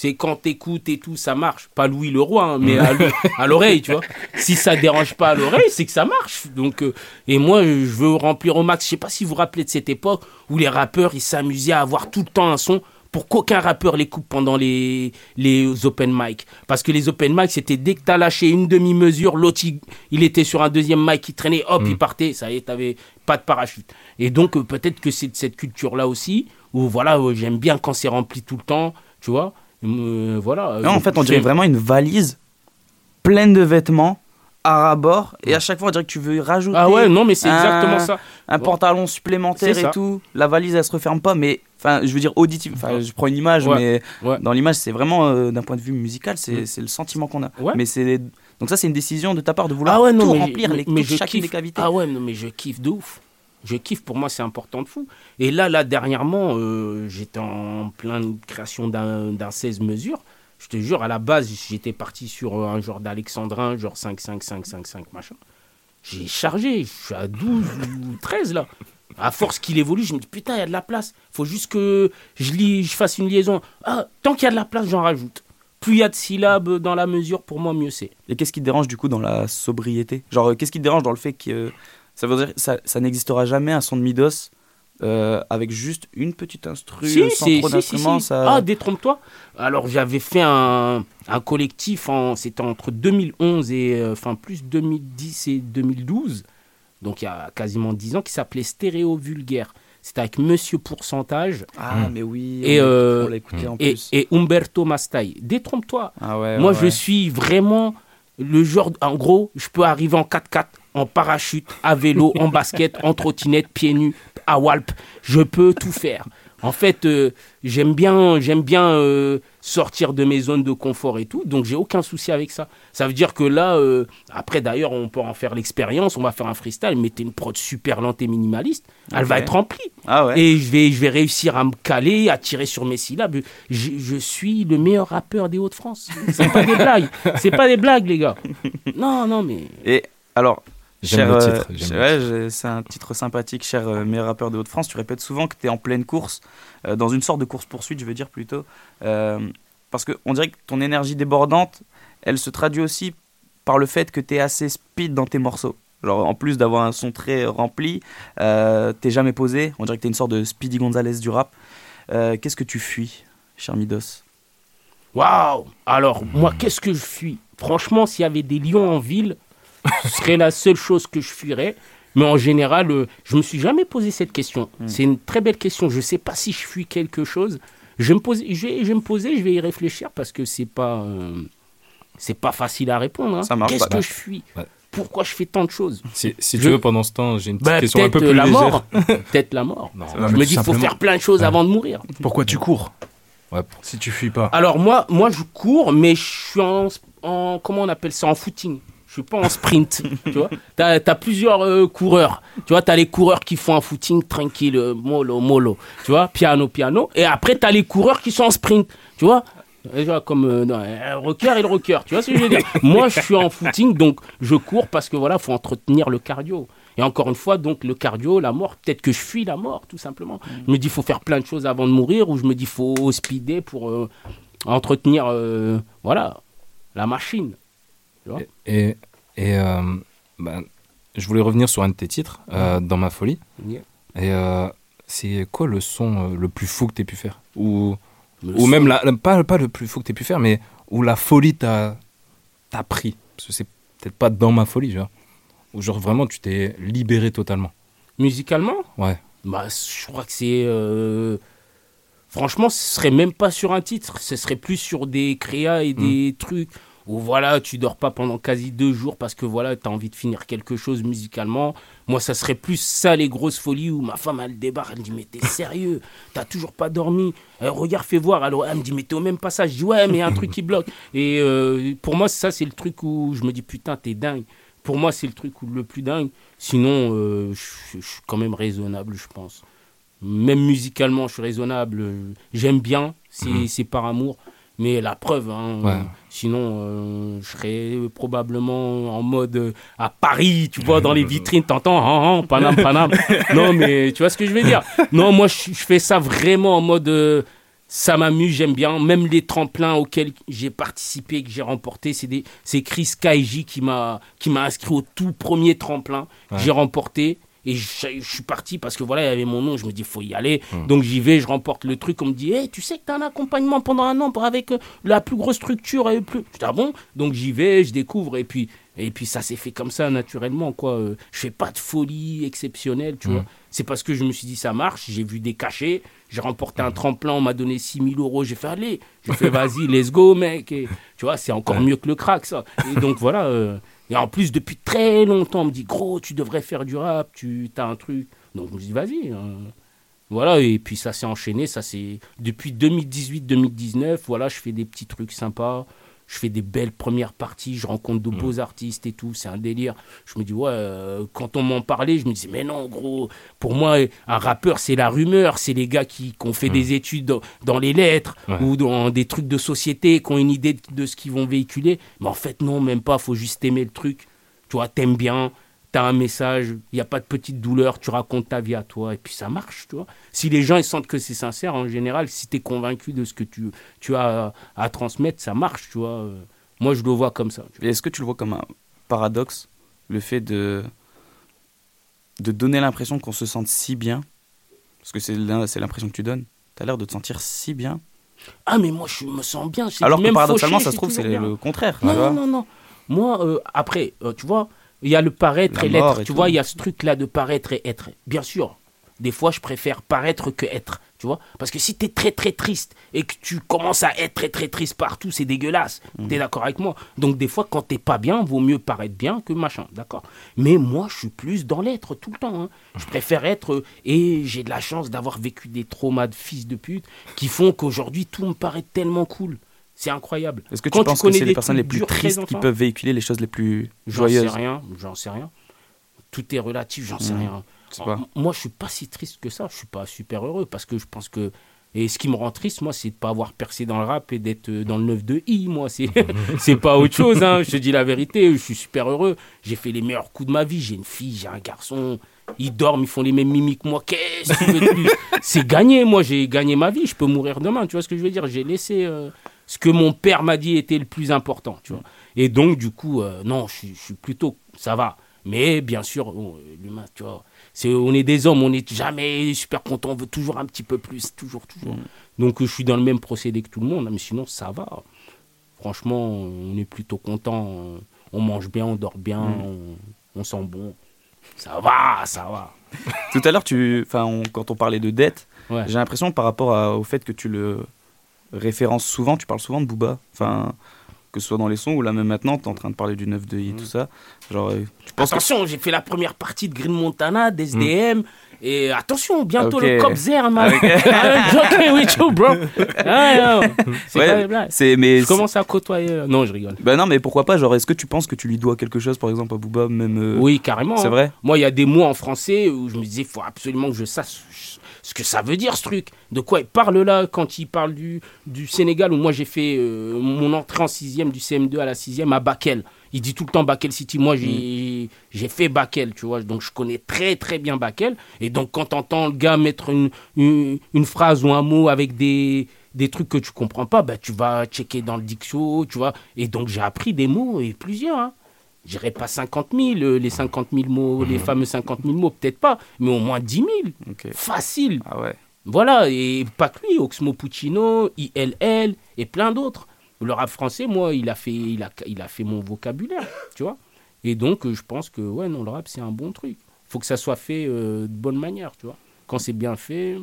c'est quand t'écoutes et tout, ça marche. Pas Louis le roi, hein, mais à l'o- à l'oreille, tu vois. Si ça dérange pas à l'oreille, c'est que ça marche. Donc, euh, et moi, je veux remplir au max. Je sais pas si vous vous rappelez de cette époque où les rappeurs, ils s'amusaient à avoir tout le temps un son pour qu'aucun rappeur les coupe pendant les, les open mic. Parce que les open mic, c'était dès que t'as lâché une demi-mesure, l'autre, il, il était sur un deuxième mic, il traînait, hop, il partait, ça y est, t'avais pas de parachute. Et donc, euh, peut-être que c'est de cette culture-là aussi, où voilà, euh, j'aime bien quand c'est rempli tout le temps, tu vois. Euh, voilà. Non, en fait, on dirait vraiment une valise pleine de vêtements à ras-bord. Et à chaque fois, on dirait que tu veux rajouter. Ah ouais, non, mais c'est un- exactement ça. Un pantalon supplémentaire et tout. La valise, elle se referme pas, mais. Enfin, je veux dire auditif. Enfin, je prends une image, Ouais, mais dans l'image, c'est vraiment euh, d'un point de vue musical, c'est Mm. c'est le sentiment qu'on a. Ouais. Mais c'est donc ça, c'est une décision de ta part de vouloir Ah non, tout mais, remplir, les, mais je chacune kiffe. des cavités. Ah ouais, non, mais je kiffe de ouf. Je kiffe, pour moi, c'est important de fou. Et là, là, dernièrement, euh, j'étais en pleine création d'un d'un 16 mesures. Je te jure, à la base, j'étais parti sur euh, un genre d'alexandrin, genre 5, 5, 5, 5, 5, machin. J'ai chargé, je suis à 12 ou 13 là. À force qu'il évolue, je me dis putain, il y a de la place. Faut juste que je, fasse une liaison. Ah, tant qu'il y a de la place, j'en rajoute. Plus il y a de syllabes dans la mesure, pour moi, mieux c'est. Et qu'est-ce qui te dérange du coup dans la sobriété? Genre, euh, qu'est-ce qui te dérange dans le fait que ça veut dire ça, ça n'existera jamais un son de Midos euh, avec juste une petite instru Si, euh, sans si, trop si, d'instruments si, si. ça... Ah, détrompe-toi. Alors, j'avais fait un, un collectif, en, c'était entre 2011 et, euh, enfin, plus 2010 et 2012, donc il y a quasiment 10 ans, qui s'appelait Stéréo Vulgaire. C'était avec Monsieur Pourcentage. Ah, mais oui, Et, on l'a- euh, on l'a écouté en et, plus. et Umberto Mastai. Détrompe-toi. Ah ouais, Moi, ouais, je suis vraiment le genre. En gros, je peux arriver en 4x4, en parachute, à vélo, en basket, en trottinette, pieds nus, à Walp. Je peux tout faire. En fait, euh, j'aime bien, j'aime bien euh, sortir de mes zones de confort et tout, donc j'ai aucun souci avec ça. Ça veut dire que là, euh, après d'ailleurs, on peut en faire l'expérience, on va faire un freestyle, mettez une prod super lente et minimaliste, elle va être remplie. Ah ouais. Et je vais, je vais réussir à me caler, à tirer sur mes syllabes. Je, je suis le meilleur rappeur des Hauts-de-France. C'est pas des blagues. C'est pas des blagues, les gars. Non, non, mais. Et alors, J'aime cher, le euh, titre, ouais, c'est un titre sympathique, cher euh, meilleur rappeur de Haute-France. Tu répètes souvent que tu es en pleine course, euh, dans une sorte de course-poursuite, je veux dire plutôt. Euh, parce qu'on dirait que ton énergie débordante, elle se traduit aussi par le fait que tu es assez speed dans tes morceaux. Genre, en plus d'avoir un son très rempli, euh, t'es jamais posé. On dirait que tu es une sorte de Speedy Gonzalez du rap. Euh, Qu'est-ce que tu fuis, cher Midos? Waouh Alors, moi, qu'est-ce que je fuis? Franchement, s'il y avait des lions en ville, ce serait la seule chose que je fuirais. Mais en général, euh, je me suis jamais posé cette question. C'est une très belle question. Je sais pas si je fuis quelque chose. Je vais me poser, je vais, je vais me poser, je vais y réfléchir parce que c'est pas, euh, c'est pas facile à répondre. hein. Ça marche Qu'est-ce que je fuis? Pourquoi je fais tant de choses? Si, si Je- tu veux, pendant ce temps, j'ai une petite Bah, question un peu peut-être plus la légère. mort. Peut-être la mort. Non. Je me dis, il faut faire plein de choses avant de mourir. Pourquoi tu cours? Ouais. Si tu fuis pas. Alors moi, moi je cours, mais je suis en, en- comment on appelle ça, en footing. Suis pas en sprint, tu vois. T'as as plusieurs euh, coureurs, tu vois. T'as les coureurs qui font un footing tranquille, euh, mollo, mollo, tu vois, piano, piano. Et après t'as les coureurs qui sont en sprint, tu vois. Tu vois, comme euh, non, un rocker et le rocker, tu vois ce que je veux dire. Moi, je suis en footing, donc je cours parce que voilà, faut entretenir le cardio. Et encore une fois, donc le cardio, la mort, peut-être que je fuis la mort, tout simplement. Je me dis, il faut faire plein de choses avant de mourir, ou je me dis, il faut speeder pour euh, entretenir, euh, voilà, la machine. Tu vois Et, et euh, ben, je voulais revenir sur un de tes titres, euh, Dans ma folie. Yeah. Et euh, c'est quoi le son le plus fou que tu pu faire? Ou, ou même, la, la- pas, pas le plus fou que tu pu faire, mais où la folie t'a pris? Parce que c'est peut-être pas dans ma folie, genre. Où genre vraiment tu t'es libéré totalement. Musicalement? Ouais. Bah, je crois que c'est. euh, Franchement, ce serait même pas sur un titre, ce serait plus sur des créas et des trucs où voilà, tu dors pas pendant quasi deux jours parce que voilà, tu as envie de finir quelque chose musicalement. Moi, ça serait plus ça, les grosses folies où ma femme, elle débarque, elle me dit, mais t'es sérieux, t'as toujours pas dormi. Euh, regarde, fais voir. Alors, elle me dit, mais t'es au même passage. Je dis, ouais, mais y a un truc qui bloque. Et euh, pour moi, ça, c'est le truc où je me dis, putain, t'es dingue. Pour moi, c'est le truc où le plus dingue. Sinon, euh, je suis quand même raisonnable, je pense. Même musicalement, je suis raisonnable. J'aime bien, c'est Mhm. c'est par amour. Mais la preuve, hein, Ouais. sinon, euh, je serais probablement en mode euh, à Paris, tu vois, dans les vitrines, t'entends, han, han, Paname, Paname. non, mais tu vois ce que je veux dire? Non, moi, je, je fais ça vraiment en mode. euh, ça m'amuse, j'aime bien. Même les tremplins auxquels j'ai participé, que j'ai remporté, c'est des- c'est Chris Kaiji qui m'a qui m'a inscrit au tout premier tremplin. Ouais. J'ai remporté. Et je, je suis parti parce que voilà, il y avait mon nom, je me dis, faut y aller. Hmm. Donc j'y vais, je remporte le truc. On me dit, hey, tu sais que tu as un accompagnement pendant un an pour- avec euh, la plus grosse structure. Et plus... Je dis, ah bon? Donc j'y vais, je découvre. Et puis, et puis ça s'est fait comme ça, naturellement. quoi. Euh, Je fais pas de folie exceptionnelle, tu Hmm. vois. C'est parce que je me suis dit, ça marche. J'ai vu des cachets. J'ai remporté un tremplin, on m'a donné 6000 euros. J'ai fait, allez. J'ai fait, vas-y, let's go, mec. Et, tu vois, c'est encore mieux que le crack, ça. Et donc voilà. euh, et en plus, depuis très longtemps, on me dit, gros, tu devrais faire du rap, tu as un truc. Donc je me dis, vas-y. hein. Voilà, et puis ça s'est enchaîné, ça c'est depuis 2018-2019, voilà, je fais des petits trucs sympas, je fais des belles premières parties, je rencontre de beaux artistes et tout, c'est un délire. Je me dis, ouais, euh, quand on m'en parlait, je me disais, mais non, gros, pour moi, un rappeur, c'est la rumeur, c'est les gars qui, qui ont fait des études dans, dans les lettres Ouais. ou dans des trucs de société, qui ont une idée de, de ce qu'ils vont véhiculer. Mais en fait, non, même pas, faut juste aimer le truc. Tu vois, t'aimes bien, t'as un message, il n'y a pas de petite douleur, tu racontes ta vie à toi, et puis ça marche, tu vois. Si les gens ils sentent que c'est sincère, en général, si tu es convaincu de ce que tu, tu as à, à transmettre, ça marche, tu vois. Euh, Moi, je le vois comme ça. Est-ce que tu le vois comme un paradoxe, le fait de, de donner l'impression qu'on se sente si bien? Parce que c'est l'impression que tu donnes. Tu as l'air de te sentir si bien. Ah, mais moi, je me sens bien. Alors que même paradoxalement, fauché, ça se trouve, c'est le contraire. Non, tu non, non, non. Moi, euh, après, euh, tu vois, il y a le paraître et l'être. et Tu tout. vois, il y a ce truc-là de paraître et être. Bien sûr, des fois, je préfère paraître que être. Tu vois Parce que si tu es très, très triste et que tu commences à être très, très triste partout, c'est dégueulasse. Mhm. Tu es d'accord avec moi Donc, des fois, quand t'es pas bien, vaut mieux paraître bien que machin. D'accord Mais moi, je suis plus dans l'être tout le temps. hein. Je préfère être. euh, Et j'ai de la chance d'avoir vécu des traumas de fils de pute qui font qu'aujourd'hui, tout me paraît tellement cool. C'est incroyable. Est-ce que tu Quand penses que connais c'est les personnes les plus tristes qui peuvent véhiculer les choses les plus J'en sais joyeuses rien, j'en sais rien. Tout est relatif, j'en sais Mhm. rien. Moi, je suis pas si triste que ça. Je suis pas super heureux parce que je pense que. Et ce qui me rend triste, moi, c'est de pas avoir percé dans le rap et d'être euh, dans le 9 de I. Moi, c'est c'est pas autre chose. Hein. Je te dis la vérité. Je suis super heureux. J'ai fait les meilleurs coups de ma vie. J'ai une fille, j'ai un garçon. Ils dorment, ils font les mêmes mimiques que moi. Qu'est-ce que tu veux de plus C'est gagné. Moi, j'ai gagné ma vie. Je peux mourir demain. Tu vois ce que je veux dire? J'ai laissé euh, ce que mon père m'a dit était le plus important. Tu vois. Et donc, du coup, euh, non, je suis- je suis plutôt. Ça va. Mais bien sûr, bon, euh, l'humain, tu vois, on est des hommes, on n'est jamais super content, on veut toujours un petit peu plus, toujours, toujours. Donc euh, je suis dans le même procédé que tout le monde, hein, mais sinon ça va. Franchement, on est plutôt content, on mange bien, on dort bien, Mm. on, on sent bon. Ça va, ça va. Tout à l'heure, tu, on- quand on parlait de dette, Ouais. j'ai l'impression par rapport à- au fait que tu le références souvent, tu parles souvent de Booba. Enfin, que ce soit dans les sons ou là même maintenant, tu es en train de parler du 9 de I et tout ça. Genre, euh, tu penses que- Attention, j'ai fait la première partie de Green Montana, d'SDM. Et attention, bientôt le Copzer, man. Avec- I'm joking with you, bro. Ah. C'est Ouais, mais Je commence à côtoyer. euh, Non, je rigole. Bah non, mais pourquoi pas Genre, est-ce que tu penses que tu lui dois quelque chose, par exemple, à Booba, même euh, Oui, carrément. C'est hein. vrai Moi, il y a des mots en français où je me disais, il faut absolument que je sache ce que ça veut dire, ce truc. De quoi il parle là quand il parle du, du Sénégal, où moi j'ai fait euh, mon entrée en sixième du CM2 à la sixième à Bakel. Il dit tout le temps Bakel City. Moi, j'ai j'ai fait Bakel, tu vois. Donc, je connais très, très bien Bakel. Et donc, quand t'entends le gars mettre une, une, une phrase ou un mot avec des, des trucs que tu comprends pas, bah, tu vas checker dans le dictio, tu vois. Et donc, j'ai appris des mots et plusieurs, hein. Je dirais pas 50 000, euh, les 50 000 mots, les fameux 50 000 mots, peut-être pas, mais au moins 10 000. Facile. Ah ouais. Voilà, et pas que lui, Oxmo Puccino, ILL et plein d'autres. Le rap français, moi, il a fait, il a, il a fait mon vocabulaire, tu vois. Et donc, euh, je pense que, ouais, non, le rap, c'est un bon truc. faut que ça soit fait euh, de bonne manière, tu vois. Quand c'est bien fait,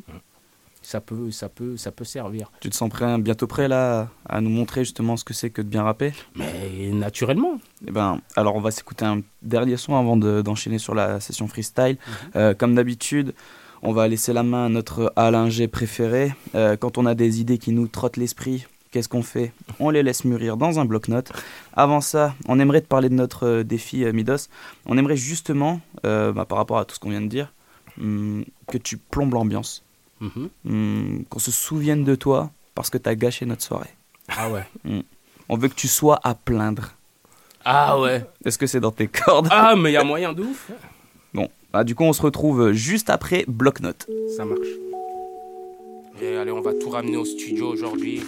ça peut, ça peut, ça peut servir. Tu te sens prêt, bientôt prêt là à nous montrer justement ce que c'est que de bien rapper? Mais naturellement. Eh ben, alors on va s'écouter un dernier son avant de- d'enchaîner sur la session freestyle. Euh, comme d'habitude, on va laisser la main à notre Alain G préféré. Euh, quand on a des idées qui nous trottent l'esprit, qu'est-ce qu'on fait? On les laisse mûrir dans un bloc-notes. Avant ça, on aimerait te parler de notre euh, défi euh, Midos. On aimerait justement, euh, bah, par rapport à tout ce qu'on vient de dire, hum, que tu plombes l'ambiance. Mhm. Hum, qu'on se souvienne de toi parce que tu as gâché notre soirée. Ah ouais. Hum. On veut que tu sois à plaindre. Ah ouais. Est-ce que c'est dans tes cordes? Ah, mais il y a moyen de ouf. Bon, bah, du coup, on se retrouve juste après bloc-notes. Ça marche. Et allez, on va tout ramener au studio aujourd'hui.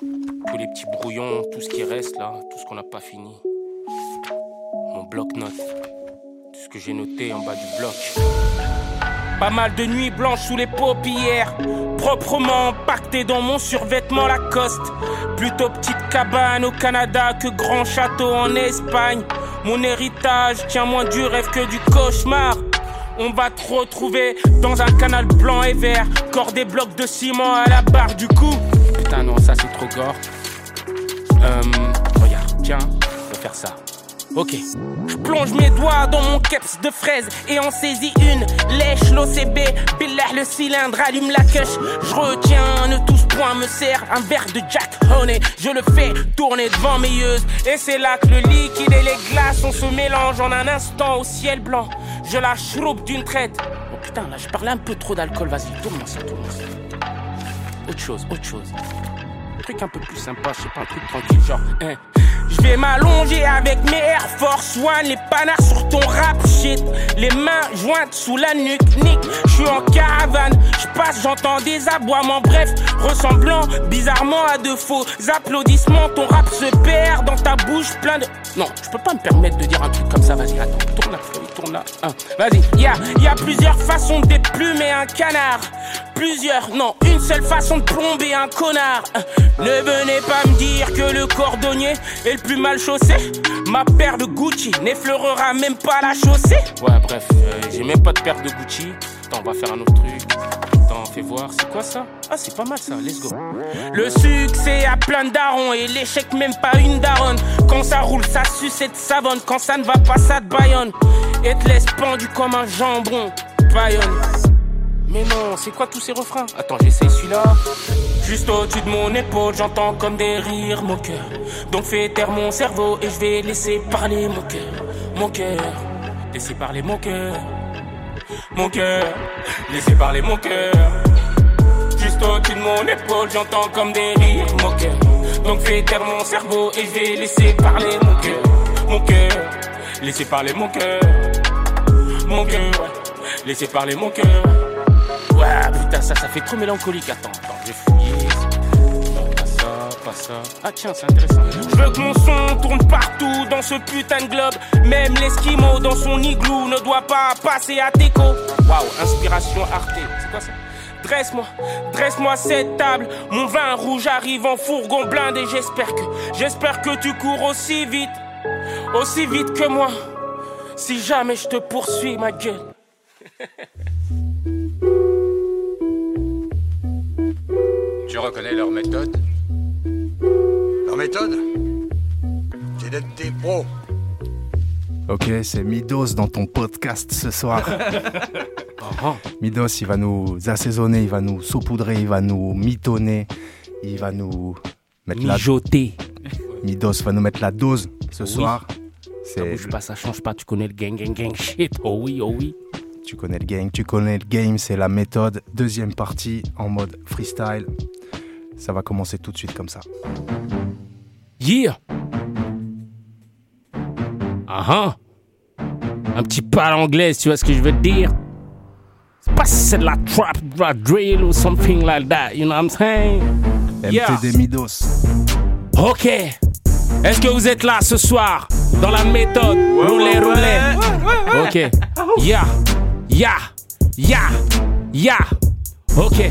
Tous les petits brouillons, tout ce qui reste là, tout ce qu'on n'a pas fini. Mon bloc-notes. Tout ce que j'ai noté en bas du bloc. Pas mal de nuits blanches sous les paupières. Proprement empaqueté dans mon survêtement Lacoste. Plutôt petite cabane au Canada que grand château en Espagne. Mon héritage tient moins du rêve que du cauchemar. On va te retrouver dans un canal blanc et vert. Corps des blocs de ciment à la barre du cou. Putain, non, ça c'est trop gore. Euh, regarde, tiens, on faire ça. Ok. Je plonge mes doigts dans mon keps de fraise et en saisis une. Lèche l'OCB, billah le cylindre, allume la queche. Je retiens, ne touche point, me sert un verre de Jack Honey. Je le fais tourner devant mes yeux. Et c'est là que le liquide et les glaces, on se mélange en un instant au ciel blanc. Je la chroupe d'une traite. Oh putain, là je parlais un peu trop d'alcool, vas-y, tourne-moi ça, tourne-moi ça. Autre chose, autre chose. Un truc un peu plus sympa, je sais pas, un truc tranquille, genre. hein. Je vais m'allonger avec mes Air Force One, les panards sur ton rap shit. Les mains jointes sous la nuque, nick. Je suis en caravane, je passe, j'entends des aboiements. Bref, ressemblant bizarrement à de faux applaudissements. Ton rap se perd dans ta bouche, plein de. Non, je peux pas me permettre de dire un truc comme ça, vas-y, attends, tourne feuille, tourne la. un. Vas-y, y a, y a plusieurs façons déplumer un canard. Plusieurs, non, une seule façon de plomber un connard. Ne venez pas me dire que le cordonnier est le plus mal chaussé. Ma paire de Gucci n'effleurera même pas la chaussée. Ouais, bref, euh, j'ai même pas de paire de Gucci. Attends, on va faire un autre truc. Attends, fais voir, c'est quoi ça? Ah, c'est pas mal ça, let's go. Le succès a plein de darons et l'échec même pas une daronne. Quand ça roule, ça suce et te savonne. Quand ça ne va pas, ça te baillonne. Et te laisse pendu comme un jambon. Bayonne. Mais non, c'est quoi tous ces refrains? Attends, j'essaye celui-là. Juste au-dessus de mon épaule, j'entends comme des rires mon cœur. Donc fais taire mon cerveau et je vais laisser parler mon cœur. Mon cœur, laisser parler mon cœur. Mon cœur, laisser parler mon cœur. Juste au-dessus de mon épaule, j'entends comme des rires mon cœur. Donc fais taire mon cerveau et je vais laisser parler mon cœur. Mon cœur, laisser parler mon cœur. Mon cœur, laisser parler mon cœur. Ouais, putain, ça, ça fait trop mélancolique. Attends, attends, fouillé. Non, pas ça, pas ça. Ah, tiens, c'est intéressant. Je veux que mon son tourne partout dans ce putain de globe. Même l'esquimau dans son igloo ne doit pas passer à Teco. Waouh, inspiration Arte. C'est quoi ça? Dresse-moi, dresse-moi cette table. Mon vin rouge arrive en fourgon blindé. J'espère que, j'espère que tu cours aussi vite, aussi vite que moi. Si jamais je te poursuis, ma gueule. Tu reconnais leur méthode? Leur méthode? C'est d'être des pros. Ok, c'est Midos dans ton podcast ce soir. Midos, il va nous assaisonner, il va nous saupoudrer, il va nous mitonner, il va nous mettre Mijoter. la... Midos va nous mettre la dose ce Oui. soir. Ça bouge pas, ça change pas. Tu connais le gang, gang, gang shit. Oh oui, oh oui. Tu connais le gang, tu connais le game, c'est la méthode. Deuxième partie en mode freestyle. Ça va commencer tout de suite comme ça. Yeah. Ah ah. Un petit pas anglais, tu vois ce que je veux dire. C'est pas si c'est de la trap, de la drill ou something like that, you know what I'm saying? MTD Midos. Ok. Est-ce que vous êtes là ce soir dans la méthode Roulez, roulez. Ok. Ya. Ya. Ya. Ya. Ok.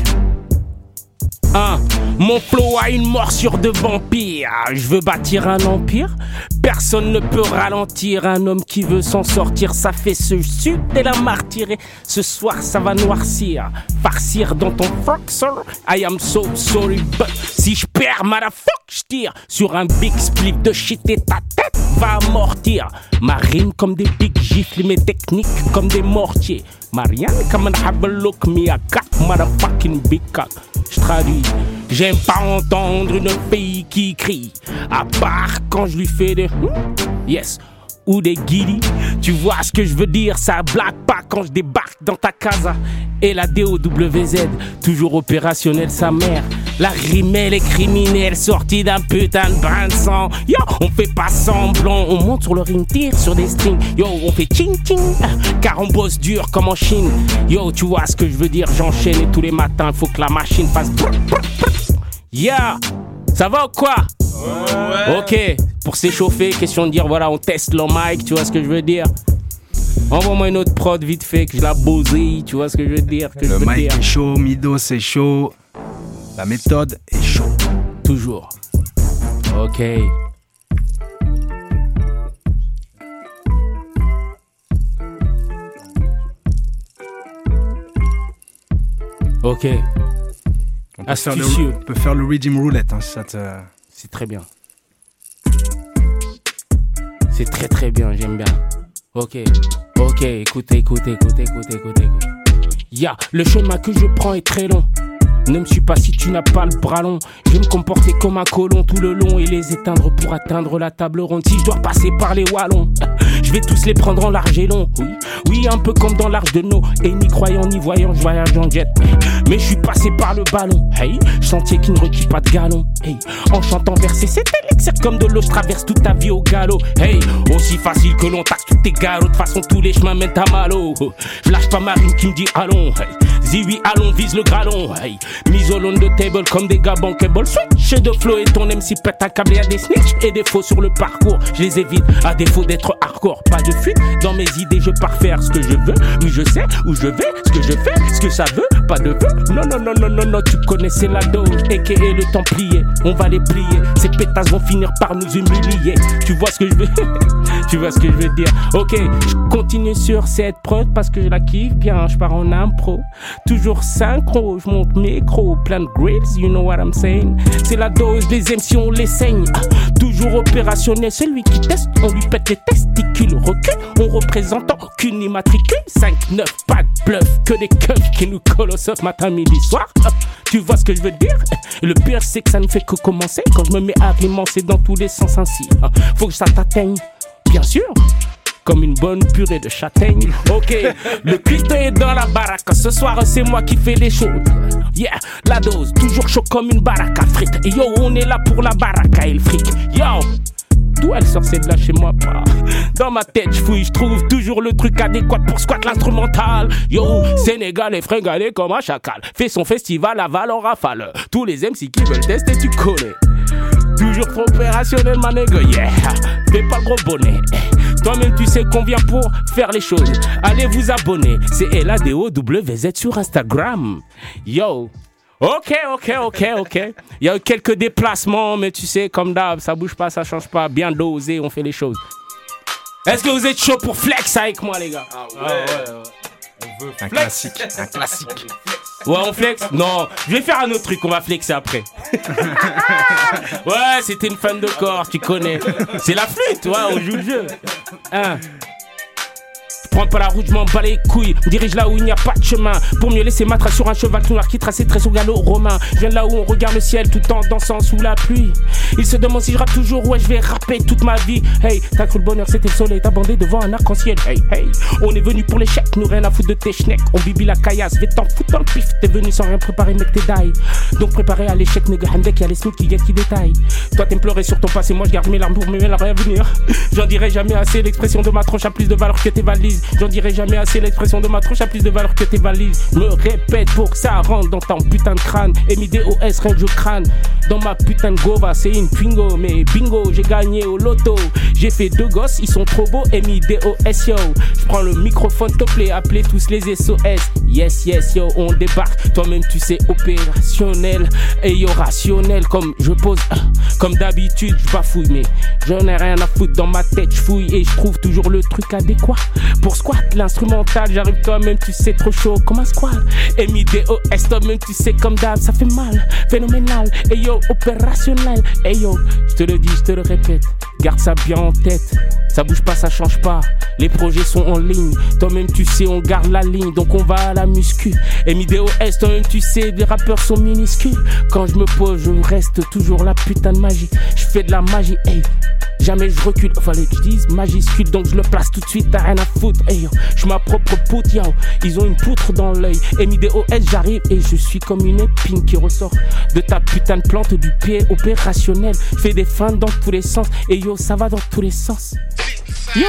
Hein, mon flow a une morsure de vampire. Je veux bâtir un empire. Personne ne peut ralentir un homme qui veut s'en sortir. Ça fait ce sud et la martyrer. Ce soir, ça va noircir. Farcir dans ton sir. I am so sorry, but si je perds, motherfuck, je tire sur un big split de shit et ta tête va amortir. Ma rime comme des big gifles, mes techniques comme des mortiers. Marianne, have a look, me a got motherfucking big cock. Je j'aime pas entendre une fille qui crie, à part quand je lui fais des hmm, yes ou des guillis. Tu vois ce que je veux dire, ça blague pas quand je débarque dans ta casa. Et la DOWZ, toujours opérationnelle sa mère. La rime, elle est criminelle, sortie d'un putain de bain de sang. Yo, on fait pas semblant, on monte sur le ring, tire sur des strings. Yo, on fait ching ching, car on bosse dur comme en Chine. Yo, tu vois ce que je veux dire, j'enchaîne tous les matins, faut que la machine fasse. brr. Yeah, ça va ou quoi Ok, pour s'échauffer, question de dire voilà, on teste le mic, tu vois ce que je veux dire Envoie-moi une autre prod vite fait, que je la bosille, tu vois ce que je veux dire que je Le veux mic dire. est chaud, Mido c'est chaud. La méthode est chaud. Toujours. Ok. Ok. On peut, faire le, on peut faire le Redeem Roulette. Hein, si ça te... C'est très bien. C'est très très bien, j'aime bien. Ok, ok, écoutez, écoutez, écoutez, écoutez, écoutez. écoutez. Ya, le chemin que je prends est très long. Ne me suis pas si tu n'as pas le bras long. Je vais me comporter comme un colon tout le long et les éteindre pour atteindre la table ronde. Si je dois passer par les wallons, je vais tous les prendre en large et long. Oui, oui, un peu comme dans l'arche de Noé. Et ni croyant ni voyant, je voyage en jet. Mais je suis passé par le ballon. Hey, chantier qui ne requiert pas de galon. Hey, en chantant verser, c'était l'élixir comme de l'eau. Je traverse toute ta vie au galop. Hey, aussi facile que l'on taxe tous tes galops. De toute façon, tous les chemins mènent à Malo. Je lâche pas ma rime qui me dit allons. Hey, dis oui, allons, vise le gralon. Hey, mise au long de table comme des gars bankable. Switch de flow et ton MC pète un câble. Y'a des snitch et des faux sur le parcours. Je les évite à défaut d'être hardcore. Pas de fuite dans mes idées, je pars faire ce que je veux. Oui, je sais où je vais, ce que je fais, ce que ça veut. Pas de vœux. Non, non, non, non, non, non, tu connaissais la dose. Et le Templier, on va les plier. Ces pétasses vont finir par nous humilier. Tu vois ce que je veux Tu vois ce que je veux dire Ok, je continue sur cette prod parce que je la kiffe bien. Je pars en impro. Toujours synchro, je monte micro. Plein de grills, you know what I'm saying. C'est la dose, les MC, on les saigne. Toujours opérationnel, celui qui teste, on lui pète les testicules. Recul, on représente aucune immatricule. 5-9, pas de bluff, que des keufs qui nous collent au soft matin, midi, soir. Tu vois ce que je veux dire? Le pire, c'est que ça ne fait que commencer. Quand je me mets à rimer, c'est dans tous les sens ainsi. Ah, Faut que ça t'atteigne, bien sûr comme une bonne purée de châtaigne. Ok, le culte est dans la baraque. Ce soir, c'est moi qui fais les choses. Yeah, la dose, toujours chaud comme une baraque à frites. Et yo, on est là pour la baraque et le fric. Yo, D'où elle sort cette là chez moi? Pas Dans ma tête je fouille, je trouve toujours le truc adéquat pour squat l'instrumental Yo, Sénégal est fringalé comme un chacal Fait son festival à Val en rafale Tous les MC qui veulent tester tu connais Toujours trop opérationnel ma nègre, yeah. Fais pas le gros bonnet. Toi-même tu sais qu'on vient pour faire les choses. Allez vous abonner, c'est LADOWZ sur Instagram. Yo. Ok, ok, ok, ok. Il y a eu quelques déplacements, mais tu sais, comme d'hab, ça bouge pas, ça change pas. Bien dosé, on fait les choses. Est-ce que vous êtes chaud pour flex avec moi, les gars? Ah ouais, Un classique, un classique. Ouais, on flex Non, je vais faire un autre truc, on va flexer après. ouais, c'était une fan de corps, tu connais. C'est la flûte, ouais, on joue le jeu. Hein Prends pas la route, je m'en bats les couilles. Me dirige là où il n'y a pas de chemin. Pour mieux laisser ma trace sur un cheval noir qui trace ses traits au galop romain. Je viens de là où on regarde le ciel tout en dansant sous la pluie. Il se demande si je rappe toujours, ouais, je vais rapper toute ma vie. Hey, t'as cru le bonheur, c'était le soleil, bandé devant un arc-en-ciel. Hey, hey, on est venu pour l'échec, nous rien à foutre de tes schnecks. On bibi la caillasse, vais t'en foutre dans le pif. T'es venu sans rien préparer, mec, t'es die. Donc préparé à l'échec, nègre handek, y'a les snooks qui guettent qui détaillent. Toi, t'aimes pleurer sur ton passé, moi je garde mes larmes pour mes la venir. J'en dirai jamais assez, l'expression de ma tronche a plus de valeur que tes valises. J'en dirai jamais assez, l'expression de ma tronche a plus de valeur que tes valises. Me répète pour que ça rentre dans ton putain de crâne. Et DOS, rien que je crâne. Dans ma putain de gova, c'est une pingo. Mais bingo, j'ai gagné au loto. J'ai fait deux gosses, ils sont trop beaux. Et DOS, yo. Je prends le microphone, top les appelez tous les SOS. Yes, yes, yo, on débarque. Toi-même, tu sais, opérationnel. Et yo, rationnel. Comme je pose, comme d'habitude, je bafouille. Mais j'en ai rien à foutre dans ma tête. Je fouille et je trouve toujours le truc adéquat. Pour squat, l'instrumental, j'arrive toi-même, tu sais, trop chaud comme un squal. Et mi DOS, toi-même, tu sais, comme d'hab, ça fait mal. Phénoménal. Et yo, opérationnel. Et yo, je te le dis, je te le répète. Garde ça bien en tête. Ça bouge pas, ça change pas. Les projets sont en ligne. Toi-même, tu sais, on garde la ligne. Donc on va à la muscu. Et DOS, toi-même, tu sais, les rappeurs sont minuscules. Quand je me pose, je reste toujours la putain de magie. Je fais de la magie, hey. Jamais je recule, fallait que je dise majuscule, donc je le place tout de suite, t'as rien à foutre. Hey je ma propre poutre, yo. Ils ont une poutre dans l'œil. Et j'arrive et je suis comme une épine qui ressort de ta putain de plante du pied opérationnel. Fais des feintes dans tous les sens. Et yo, ça va dans tous les sens. Yo!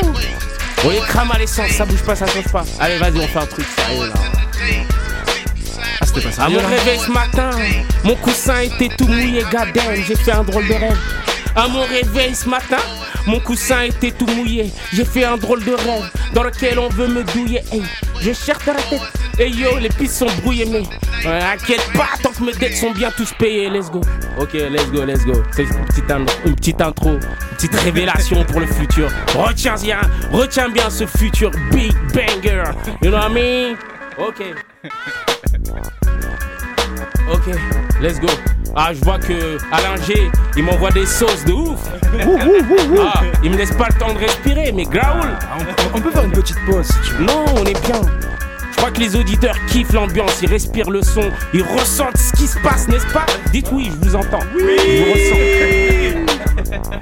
Oui, crame à l'essence, ça bouge pas, ça change pas. Allez, vas-y, on fait un truc sérieux là. Ah, c'était pas ça. À mon réveil ce matin, mon coussin était tout mouillé, gadem, j'ai fait un drôle de rêve. À mon réveil ce matin, mon coussin était tout mouillé, j'ai fait un drôle de rêve dans lequel on veut me douiller. Hey, je cherche dans la tête. Et yo, les pistes sont brouillées, mais ouais, inquiète pas, tant que mes dettes sont bien tous payées, let's go. Ok, let's go, let's go. C'est une petite, in- une petite intro, une petite révélation pour le futur. Retiens bien, retiens bien ce futur big banger. You know what I mean? Ok. Ok, let's go. Ah, je vois que Alain G, il m'envoie des sauces de ouf. Ah, il me laisse pas le temps de respirer, mais Graoul. On peut faire une petite pause si tu veux. Non, on est bien. Je crois que les auditeurs kiffent l'ambiance, ils respirent le son, ils ressentent ce qui se passe, n'est-ce pas? Dites oui, je vous entends. Oui. Je vous ressens.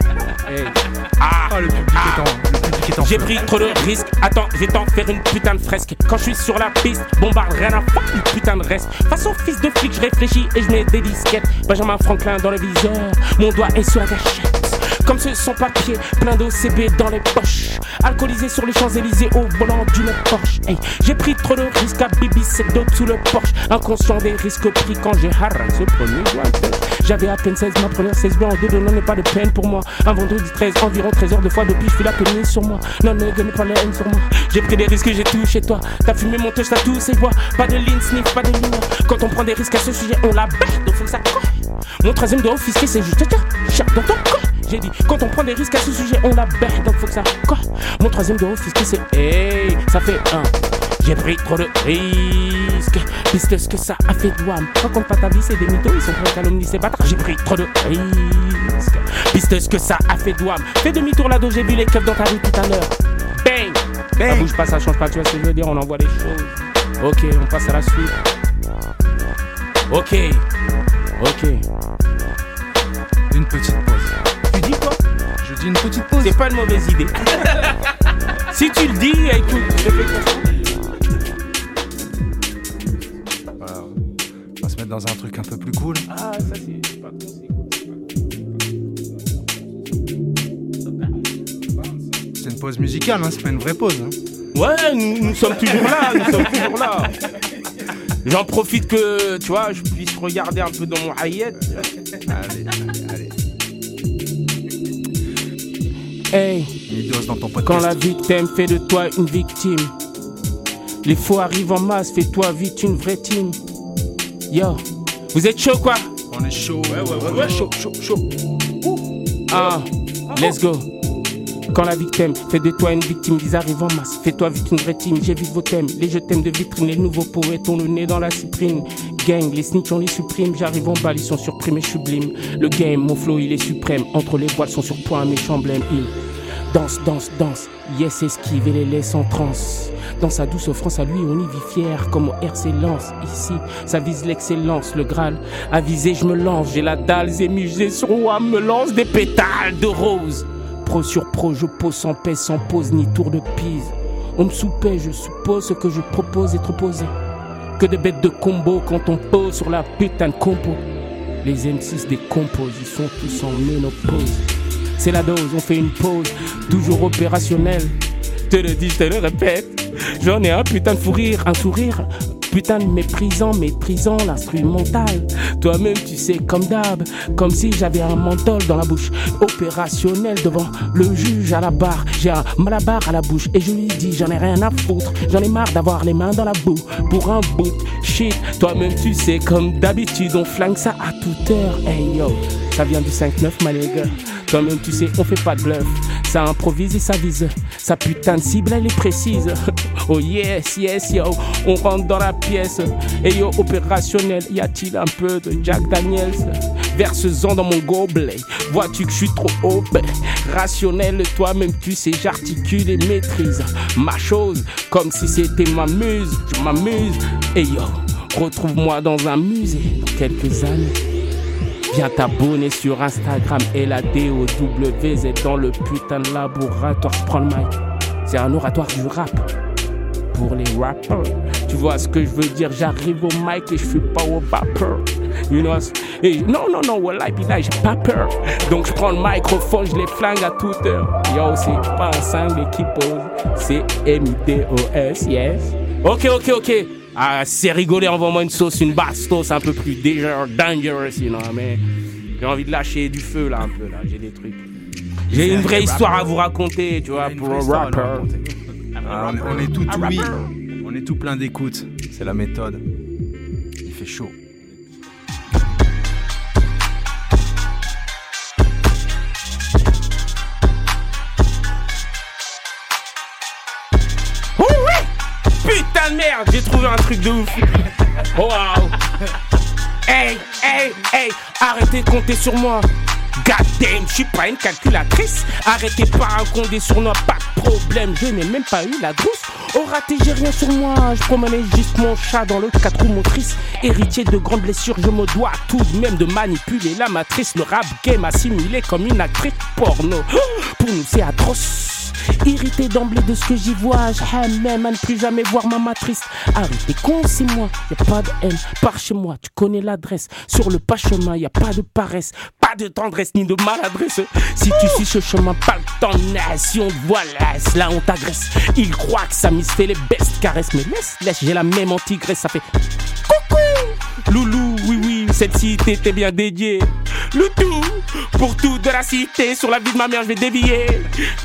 Hey. Ah, le public est en, le public est en j'ai pris trop de risques. Attends, je vais t'en faire une putain de fresque. Quand je suis sur la piste, bombarde rien à faire du putain de reste. Façon fils de flic, je réfléchis et je mets des disquettes. Benjamin Franklin dans le viseur, mon doigt est sur la gâchette. Comme ce son papier, plein d'OCB dans les poches. Alcoolisé sur les Champs-Élysées au volant d'une Porsche. Hey, j'ai pris trop de risques à Bibi, c'est d'autres sous le Porsche. Inconscient des risques pris quand j'ai harassé ce premier. J'avais à peine 16, ma première 16 bien en deux, non, n'est pas de peine pour moi. Un vendredi 13, environ 13 heures de fois depuis, je fais la pénis sur moi. Non, ne gagne pas la haine sur moi. J'ai pris des risques, j'ai tout chez toi. T'as fumé mon touch, t'as tous ces voix. Pas de ligne, sniff, pas de ligne. Quand on prend des risques à ce sujet, on la bête, faut que ça. Mon troisième doigt officier, c'est juste chaque dans ton corps. J'ai dit, quand on prend des risques à ce sujet, on la bête, donc faut que ça colle. Mon troisième doigt officier, c'est? Hey, ça fait un. J'ai pris trop de risques, puisque ce que ça a fait de wam. Raconte pas ta vie, c'est des mythos, ils sont prêts à calomnier ces bâtards. J'ai pris trop de risques, puisque ce que ça a fait de wam. Fais demi-tour là-dedans, j'ai vu les keufs dans ta rue tout à l'heure. Bang! Ça bouge pas, ça change pas, tu vois ce que je veux dire, on envoie les choses. Ok, on passe à la suite. Ok, ok. Une petite une petite pause. C'est pas une mauvaise idée. si tu le dis, écoute, je fais. Voilà. On va se mettre dans un truc un peu plus cool. Ah, ça c'est pas c'est cool. C'est une pause musicale, hein, c'est pas une vraie pause. hein. Ouais, nous, nous sommes toujours là, nous sommes toujours là. J'en profite que, tu vois, je puisse regarder un peu dans mon hayet. Allez, allez, allez. Hey, Midos dans ton podcast. quand la vie t'aime, fais de toi une victime. Les faux arrivent en masse, fais-toi vite une vraie team. Yo, vous êtes chaud quoi? On est chaud. Ouais, ouais, ouais, chaud, chaud, chaud. Ah, let's go. Quand la vie t'aime, fais de toi une victime, ils arrivent en masse. Fais-toi vite une vraie team, j'évite vos thèmes. Les je t'aime de vitrine, les nouveaux poètes ont le nez dans la cyprine. Gang, les snitch on les supprime, j'arrive en balle, ils sont surpris mais sublime. Le game, mon flow il est suprême. Entre les voiles sont sur point mes emblèmes. Il danse, danse, danse. Yes, esquive et les laisse en transe. Dans sa douce offrance à lui, on y vit fier comme au RC Lance. Ici, ça vise l'excellence, le Graal. Avisé, je me lance, j'ai la dalle, zémugé sur moi, me lance des pétales de rose. Pro sur pro, je pose sans paix, sans pause, ni tour de pise. On me soupait, je suppose ce que je propose est posé. Que de bêtes de combo quand on pose sur la putain de compo. Les M6 des ils sont tous en ménopause. C'est la dose, on fait une pause, toujours opérationnelle. te le dis, te le répète. J'en ai un putain de fou rire, un sourire. Putain de méprisant, maîtrisant l'instrumental. Toi-même, tu sais, comme d'hab, comme si j'avais un menthol dans la bouche. Opérationnel devant le juge à la barre. J'ai un malabar à la bouche et je lui dis, j'en ai rien à foutre. J'en ai marre d'avoir les mains dans la boue pour un bout. Shit, toi-même, tu sais, comme d'habitude, on flingue ça à toute heure. Hey yo, ça vient du 5-9, ma. Toi-même, tu sais, on fait pas de bluff. Ça improvise et ça vise. Sa putain de cible, elle est précise. Oh yes, yes, yo. On rentre dans la pièce. Et yo, opérationnel, y a-t-il un peu de Jack Daniels? Verse-en dans mon gobelet. Vois-tu que je suis trop ben, Rationnel, toi-même, tu sais, j'articule et maîtrise ma chose comme si c'était ma muse. Je m'amuse. Et yo, retrouve-moi dans un musée dans quelques années. Viens t'abonner sur Instagram et la DOWZ dans le putain de laboratoire. Prends le mic. C'est un oratoire du rap. Pour les rappers. Tu vois ce que je veux dire? J'arrive au mic et je suis pas au vapeur. You know, et non, non, non, voilà, puis là, j'ai pas peur. Donc je prends le microphone, je les flingue à toute heure. Yo, c'est pas un single qui pose, c'est M-I-D-O-S, yes. Ok, ok, ok. Ah, c'est rigolé, envoie-moi une sauce, une bastos un peu plus danger- dangerous, you know, mais j'ai envie de lâcher du feu là un peu là, j'ai des trucs. J'ai une vraie histoire à vous raconter, tu vois, pour un rapper. Ah, on, on est tout Un oui, on est tout plein d'écoute. C'est la méthode. Il fait chaud. Oh ouais Putain de merde, j'ai trouvé un truc de ouf. Oh wow. Hey, hey, hey, arrêtez de compter sur moi. God damn, je suis pas une calculatrice. Arrêtez pas un condé sur moi, pas de problème. Je n'ai même pas eu la douce. Au raté, j'ai rien sur moi. Je promenais juste mon chat dans le 4 roues motrices. Héritier de grandes blessures, je me dois tout de même de manipuler la matrice. Le rap game assimilé comme une actrice porno. Pour nous, c'est atroce. Irrité d'emblée de ce que j'y vois, j'aime même à ne plus jamais voir ma matrice. Arrêtez con, c'est moi, y a pas de haine, par chez moi, tu connais l'adresse. Sur le pas chemin, y a pas de paresse, pas de tendresse ni de maladresse. Si tu suis ce chemin, pas le temps, nation, voilà, là on t'agresse. Il croit que ça fait les bestes caresses, mais laisse, laisse, j'ai la même antigraisse, ça fait coucou. Loulou, oui, oui, cette cité t'est bien dédiée. Le tout, pour tout de la cité, sur la vie de ma mère, je vais dévier.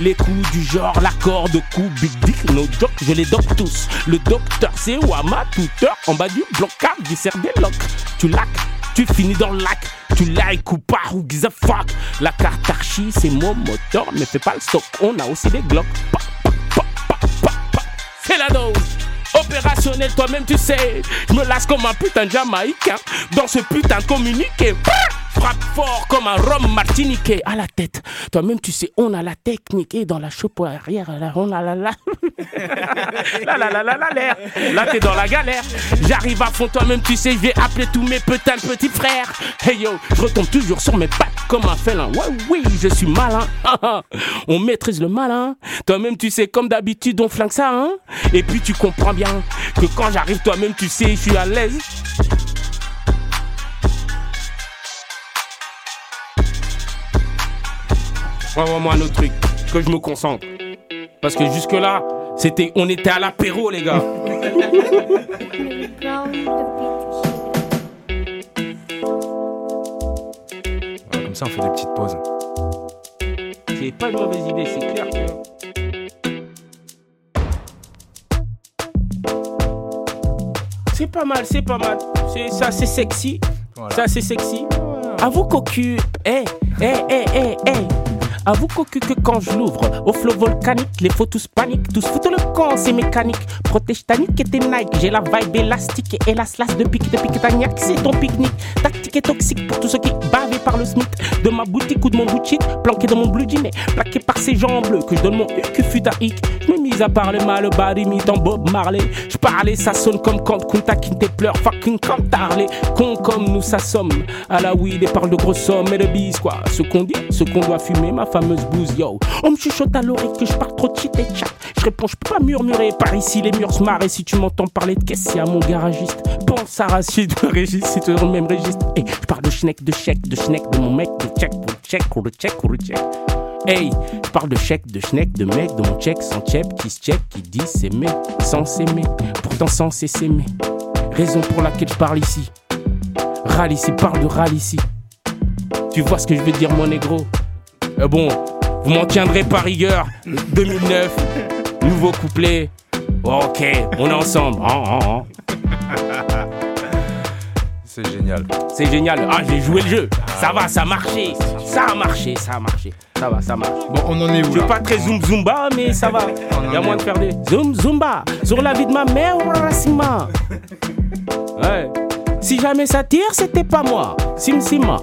Les coups du genre, l'accord de coups, big dick, no joke, je les dope tous. Le docteur, c'est Wama, tuteur, en bas du blocage, du cerf des. Tu lacs, tu finis dans le lac. Tu like ou pas, who gives a fuck? La carte archi, c'est mon moteur, mais fais pas le stock. On a aussi des glocks. C'est la dose. Opérationnel, toi-même tu sais. Je me lasse comme un putain de Jamaïcain dans ce putain de communiqué. Frappe fort comme un rhum martiniquais à la tête. Toi-même tu sais, on a la technique et dans la chope arrière, on a la la. la la la la la l'air. Là t'es dans la galère. J'arrive à fond, toi-même tu sais, je vais appeler tous mes putains de petits frères. Hey yo, je retombe toujours sur mes pattes comme un félin. Ouais, oui, je suis malin. on maîtrise le malin. Toi-même tu sais, comme d'habitude, on flingue ça, hein. Et puis tu comprends bien que quand j'arrive, toi-même tu sais, je suis à l'aise. Envoie-moi un autre truc, que je me concentre. Parce que jusque-là, c'était, on était à l'apéro, les gars. Voilà, comme ça, on fait des petites pauses. C'est pas une mauvaise idée, c'est clair. C'est pas mal, c'est pas mal. C'est ça, c'est sexy. Ça, c'est sexy. Avoue cocu, eh, eh, eh, eh, eh. Avoue cocu que quand je l'ouvre, au flot volcanique, les tous paniquent, tous foutent le camp, c'est mécanique. Protège ta nique et tes Nike, j'ai la vibe élastique et hélas las de pique de pique tagnac, c'est ton pique-nique. Tactique et toxique pour tous ceux qui bavés par le SMIC. De ma boutique ou de mon boutique, planqué dans mon blue jean, plaqué par ces gens bleus que je donne mon que fut à me mise à parler mal, bas imitant Bob Marley. Je parlais, ça sonne comme quand Kunta Kinte pleure, fucking Harley. Con comme nous, ça somme. À la weed et parle de grosses sommes et de bises, quoi. Ce qu'on dit, ce qu'on doit fumer, ma fameuse bouse, yo. On me chuchote à l'oreille que je parle trop de et chat. Je réponds, je peux pas murmurer. Par ici, les murs se marrent. Et si tu m'entends parler de caisse, c'est à mon garagiste. Pense à Rachid, Régis, es dans le même registre. Et je parle de schneck, de chèque, de schneck, de mon mec, de check, pour check, pour le check, pour le check. Hey, je parle de chèque, de schneck, de mec, de mon check, sans check, qui se check, qui dit s'aimer, sans s'aimer, pourtant sans s'aimer. Raison pour laquelle je parle ici. Râle ici, parle de râle ici. Tu vois ce que je veux dire, mon négro? Euh, Bon, vous m'en tiendrez par rigueur. 2009, nouveau couplet. Ok, on est ensemble. Hein, hein. C'est génial. C'est génial. Ah, j'ai joué le jeu. Ça va, ça a marché. Ça a marché, ça a marché. Ça va, ça marche. Bon, on en est où Je suis pas très zoom zumba, mais ça va. Il y a où de faire des zoom zumba sur la vie de ma mère ou Racima. Ouais. Si jamais ça tire, c'était pas moi. Sim Sima.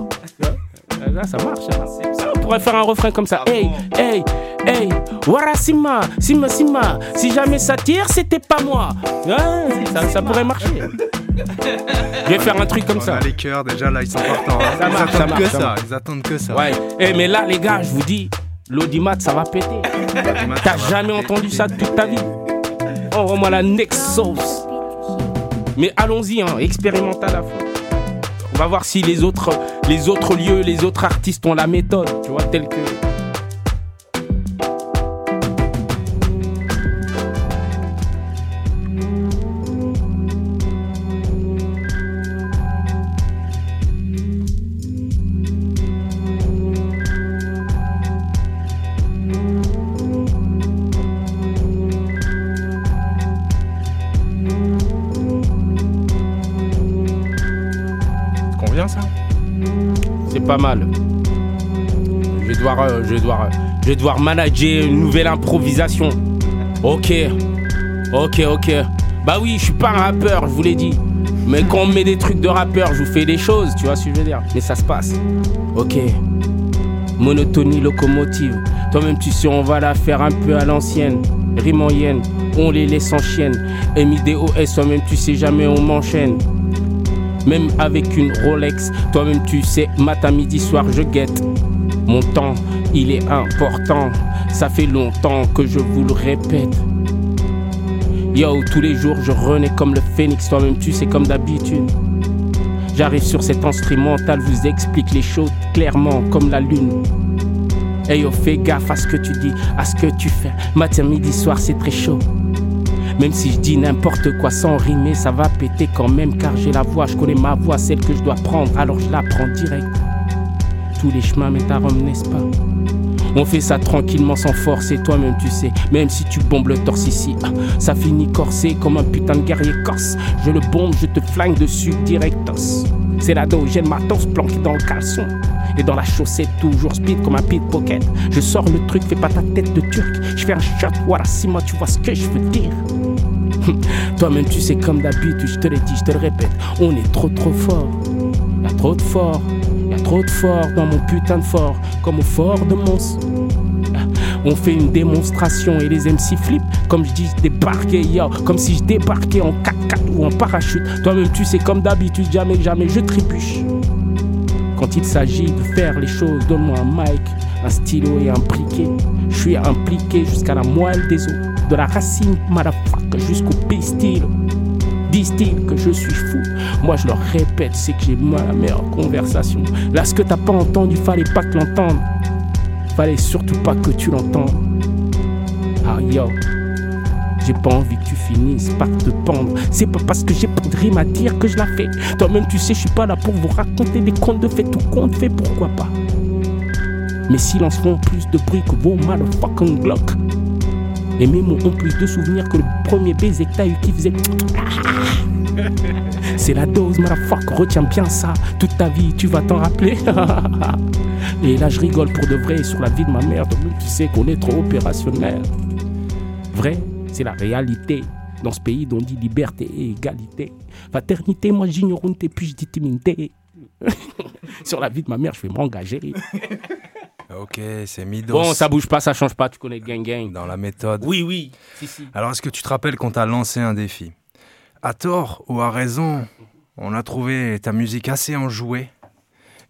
Là, ça marche. hein. Ça, on pourrait faire un refrain comme ça. Hey, hey, hey, Warasima, Sima Sima. Si jamais ça tire, c'était pas moi. Ouais, ça, ça pourrait marcher. Je vais faire un truc comme On ça. a les cœurs déjà là, ils sont partants. hein. Ça ils marche, ça attendent que ça ça. marche. Ils attendent que ça. Ouais. Eh, mais là, les gars, je vous dis, l'audimat, ça va péter. T'as jamais entendu ça de toute ta vie. Envoie-moi la next sauce. Mais allons-y, hein, expérimental à fond. On va voir si les autres, les autres lieux, les autres artistes ont la méthode, tu vois, telle que. Euh, je vais devoir, je manager une nouvelle improvisation. Ok, ok, ok. Bah oui, je suis pas un rappeur, je vous l'ai dit. Mais quand on me met des trucs de rappeur, je vous fais des choses, tu vois ce que je veux dire. Mais ça se passe. Ok. Monotonie locomotive. Toi-même, tu sais, on va la faire un peu à l'ancienne. Rime en yen, on les laisse en chienne. MIDOS, toi-même, tu sais, jamais on m'enchaîne. Même avec une Rolex, toi-même tu sais, matin, midi, soir, je guette. Mon temps, il est important. Ça fait longtemps que je vous le répète. Yo, tous les jours, je renais comme le phénix. Toi-même tu sais, comme d'habitude. J'arrive sur cet instrumental, vous explique les choses clairement, comme la lune. Hey yo, fais gaffe à ce que tu dis, à ce que tu fais. Matin, midi, soir, c'est très chaud. Même si je dis n'importe quoi sans rimer, ça va péter quand même car j'ai la voix, je connais ma voix, celle que je dois prendre, alors je la prends direct. Les chemins mènent à Rome, n'est-ce pas? On fait ça tranquillement sans force et toi-même tu sais, même si tu bombes le torse ici, ah, ça finit corsé comme un putain de guerrier corse. Je le bombe, je te flingue dessus directos. C'est là où j'ai le matos planqué dans le caleçon. Et dans la chaussette, toujours speed comme un pickpocket. Je sors le truc, fais pas ta tête de turc. Je fais un shot, voilà, si moi tu vois ce que je veux dire. Toi-même, tu sais, comme d'habitude, je te l'ai dit, je te le répète, on est trop trop fort. A trop de fort, trop de fort dans mon putain de fort, comme au fort de Mons. On fait une démonstration et les MC flip comme je dis débarquer yo, comme si je débarquais en 4x4 ou en parachute. Toi-même, tu sais, comme d'habitude, jamais, jamais je trébuche. Quand il s'agit de faire les choses, donne-moi un mic, un stylo et un briquet. Je suis impliqué jusqu'à la moelle des os, de la racine, motherfucker, jusqu'au pistil. Disent-ils que je suis fou Moi je leur répète, c'est que j'ai la meilleure conversation. Là, ce que t'as pas entendu, fallait pas que l'entendre. Fallait surtout pas que tu l'entendes. Ah yo, j'ai pas envie que tu finisses par te pendre. C'est pas parce que j'ai pas de rime à dire que je la fais. Toi-même, tu sais, je suis pas là pour vous raconter des contes de fait. Tout compte fait, pourquoi pas? Mes silences font plus de bruit que vos motherfucking Glock. Et mes mots ont plus de souvenirs que le premier baiser que t'as eu qui faisait. C'est la dose, motherfucker, retiens bien ça. Toute ta vie, tu vas t'en rappeler. Et là, je rigole pour de vrai sur la vie de ma mère. Donc, tu sais qu'on est trop opérationnel. Vrai, c'est la réalité. Dans ce pays dont on dit liberté et égalité. Fraternité, moi j'ignorante et puis je dis timidité. sur la vie de ma mère, je vais m'engager. Ok, c'est Midos. Bon, ça bouge pas, ça change pas, tu connais le gang gang. Dans la méthode. Oui, oui. Si, si. Alors, est-ce que tu te rappelles qu'on t'a lancé un défi? À tort ou à raison, on a trouvé ta musique assez enjouée.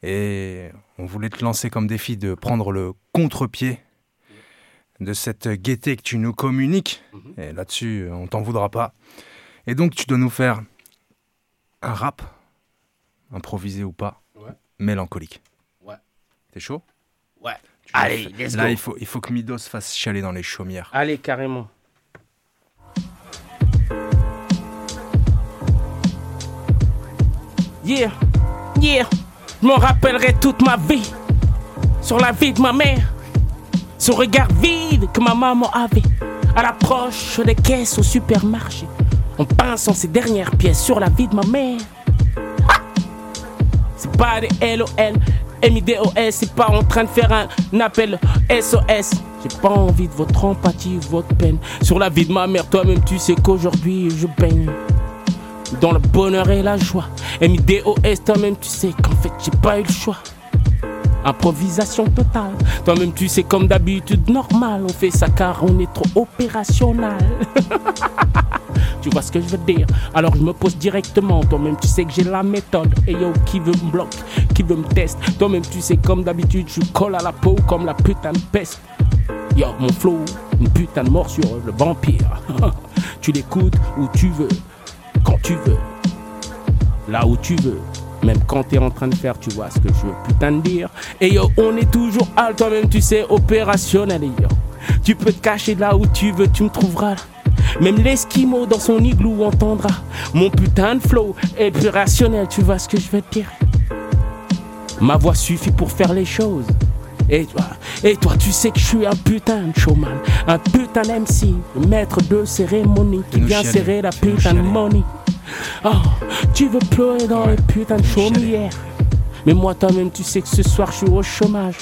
Et on voulait te lancer comme défi de prendre le contre-pied de cette gaieté que tu nous communiques. Et là-dessus, on t'en voudra pas. Et donc, tu dois nous faire un rap, improvisé ou pas, Ouais. mélancolique. Ouais. T'es chaud? Allez, let's Là, go. il faut, il faut que Midos fasse chialer dans les chaumières. Allez, carrément. Yeah, yeah, je m'en rappellerai toute ma vie. Sur la vie de ma mère. Ce regard vide que ma maman avait. À l'approche des caisses au supermarché. En pinçant ses dernières pièces sur la vie de ma mère. Ah C'est pas des LOL, MIDOS, c'est pas en train de faire un appel SOS. J'ai pas envie de votre empathie, votre peine. Sur la vie de ma mère, toi-même tu sais qu'aujourd'hui je baigne dans le bonheur et la joie. MIDOS, toi-même tu sais qu'en fait j'ai pas eu le choix. Improvisation totale. Toi-même tu sais comme d'habitude normal. On fait ça car on est trop opérationnel. tu vois ce que je veux dire? Alors je me pose directement. Toi-même tu sais que j'ai la méthode. Et yo, qui veut me bloquer? Qui veut me tester? Toi-même tu sais comme d'habitude je colle à la peau comme la putain de peste. Yo, mon flow, une putain de morsure, le vampire. tu l'écoutes où tu veux, quand tu veux, là où tu veux. Même quand t'es en train de faire, tu vois ce que je veux putain de dire. Et yo, on est toujours à toi-même, tu sais, opérationnel. Et yo, tu peux te cacher là où tu veux, tu me trouveras. Même l'esquimau dans son igloo entendra mon putain de flow opérationnel, tu vois ce que je veux te dire. Ma voix suffit pour faire les choses. Et et toi, tu sais que je suis un putain de showman, un putain d'MC, le maître de cérémonie qui vient serrer la putain de money. Oh, tu veux pleurer dans les putains de chaumières. Mais moi, toi-même, tu sais que ce soir, je suis au chômage.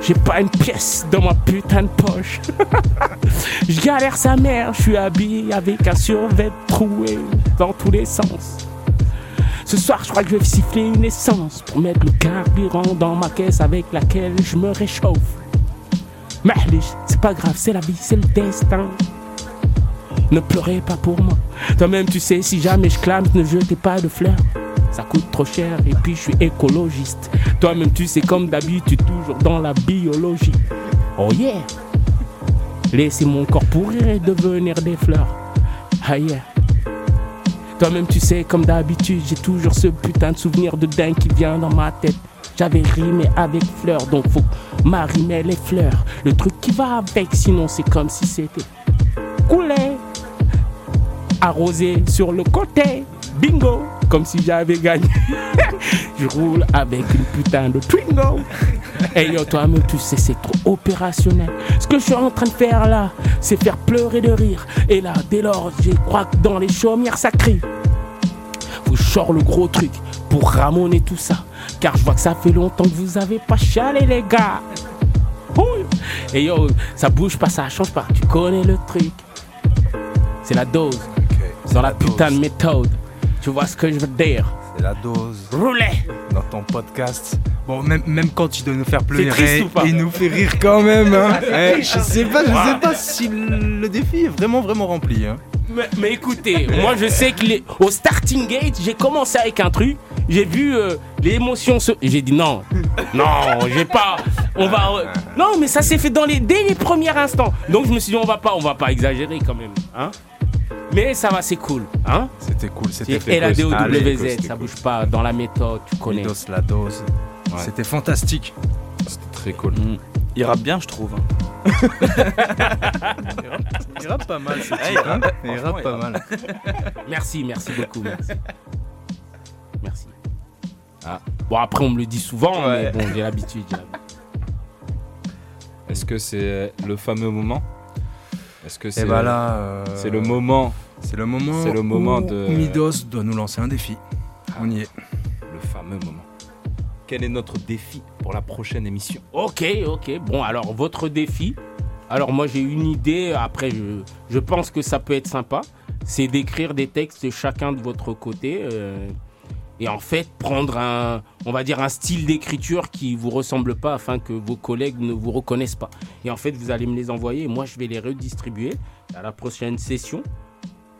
J'ai pas une pièce dans ma putain de poche. Je galère sa mère, je suis habillé avec un survêt troué dans tous les sens. Ce soir, je crois que je vais siffler une essence pour mettre le carburant dans ma caisse avec laquelle je me réchauffe. Mahlich, c'est pas grave, c'est la vie, c'est le destin. Ne pleurez pas pour moi. Toi-même, tu sais, si jamais je clame, ne jetez pas de fleurs. Ça coûte trop cher et puis je suis écologiste. Toi-même, tu sais, comme d'habitude, toujours dans la biologie. Oh yeah! Laissez mon corps pourrir et devenir des fleurs. Ah yeah! Toi-même, tu sais, comme d'habitude, j'ai toujours ce putain de souvenir de dingue qui vient dans ma tête. J'avais rimé avec fleurs, donc faut m'arrimer les fleurs. Le truc qui va avec, sinon c'est comme si c'était coulé. Arrosé sur le côté, bingo, comme si j'avais gagné. Je roule avec une putain de Twingo. Et yo, toi-même, tu sais, c'est trop opérationnel. Ce que je suis en train de faire là, c'est faire pleurer de rire. Et là, dès lors, je crois que dans les chaumières, ça crie. Vous sort le gros truc pour ramoner tout ça. Car je vois que ça fait longtemps que vous avez pas chialé, les gars. Ouh. Et yo, ça bouge pas, ça change pas. Tu connais le truc. C'est la dose. Dans la, putain de méthode. Tu vois ce que je veux dire? C'est la dose. Roulez Dans ton podcast. Bon, même, même quand tu dois nous faire pleurer, triste ou pas? il nous fait rire quand même. Hein. Eh, je sais pas, je sais pas si le défi est vraiment, vraiment rempli. Hein. Mais, mais écoutez, moi je sais qu'il est au starting gate, j'ai commencé avec un truc, j'ai vu euh, l'émotion se. J'ai dit non, non, j'ai pas. On va. euh, non, mais ça s'est fait dans les, dès les premiers instants. Donc je me suis dit on va pas, on va pas exagérer quand même, hein. Mais ça va, c'est cool, hein? C'était cool, c'était C'est Allez, LADOWZ, c'était ça cool. bouge pas dans la méthode, tu connais. Midos, la dose. C'était fantastique. C'était très cool. Il rappe bien, je trouve. hein. Il rappe pas mal, ce Ouais, type, il hein. rappe- Il franchement, rappe pas mal. Merci, merci beaucoup, merci. Merci. Ah. Bon, après, on me le dit souvent, Ouais. mais bon, j'ai l'habitude. Est-ce que c'est le fameux moment? Est-ce que c'est bah là, euh, c'est le moment C'est le moment. C'est le moment où de Midos doit nous lancer un défi. On y est. le fameux moment. Quel est notre défi pour la prochaine émission? Ok, ok. Bon, alors, votre défi. Alors, moi, j'ai une idée. Après, je, je pense que ça peut être sympa. C'est d'écrire des textes chacun de votre côté. euh, et en fait, prendre un, on va dire, un style d'écriture qui vous ressemble pas afin que vos collègues ne vous reconnaissent pas. Et en fait, vous allez me les envoyer et moi, je vais les redistribuer à la prochaine session.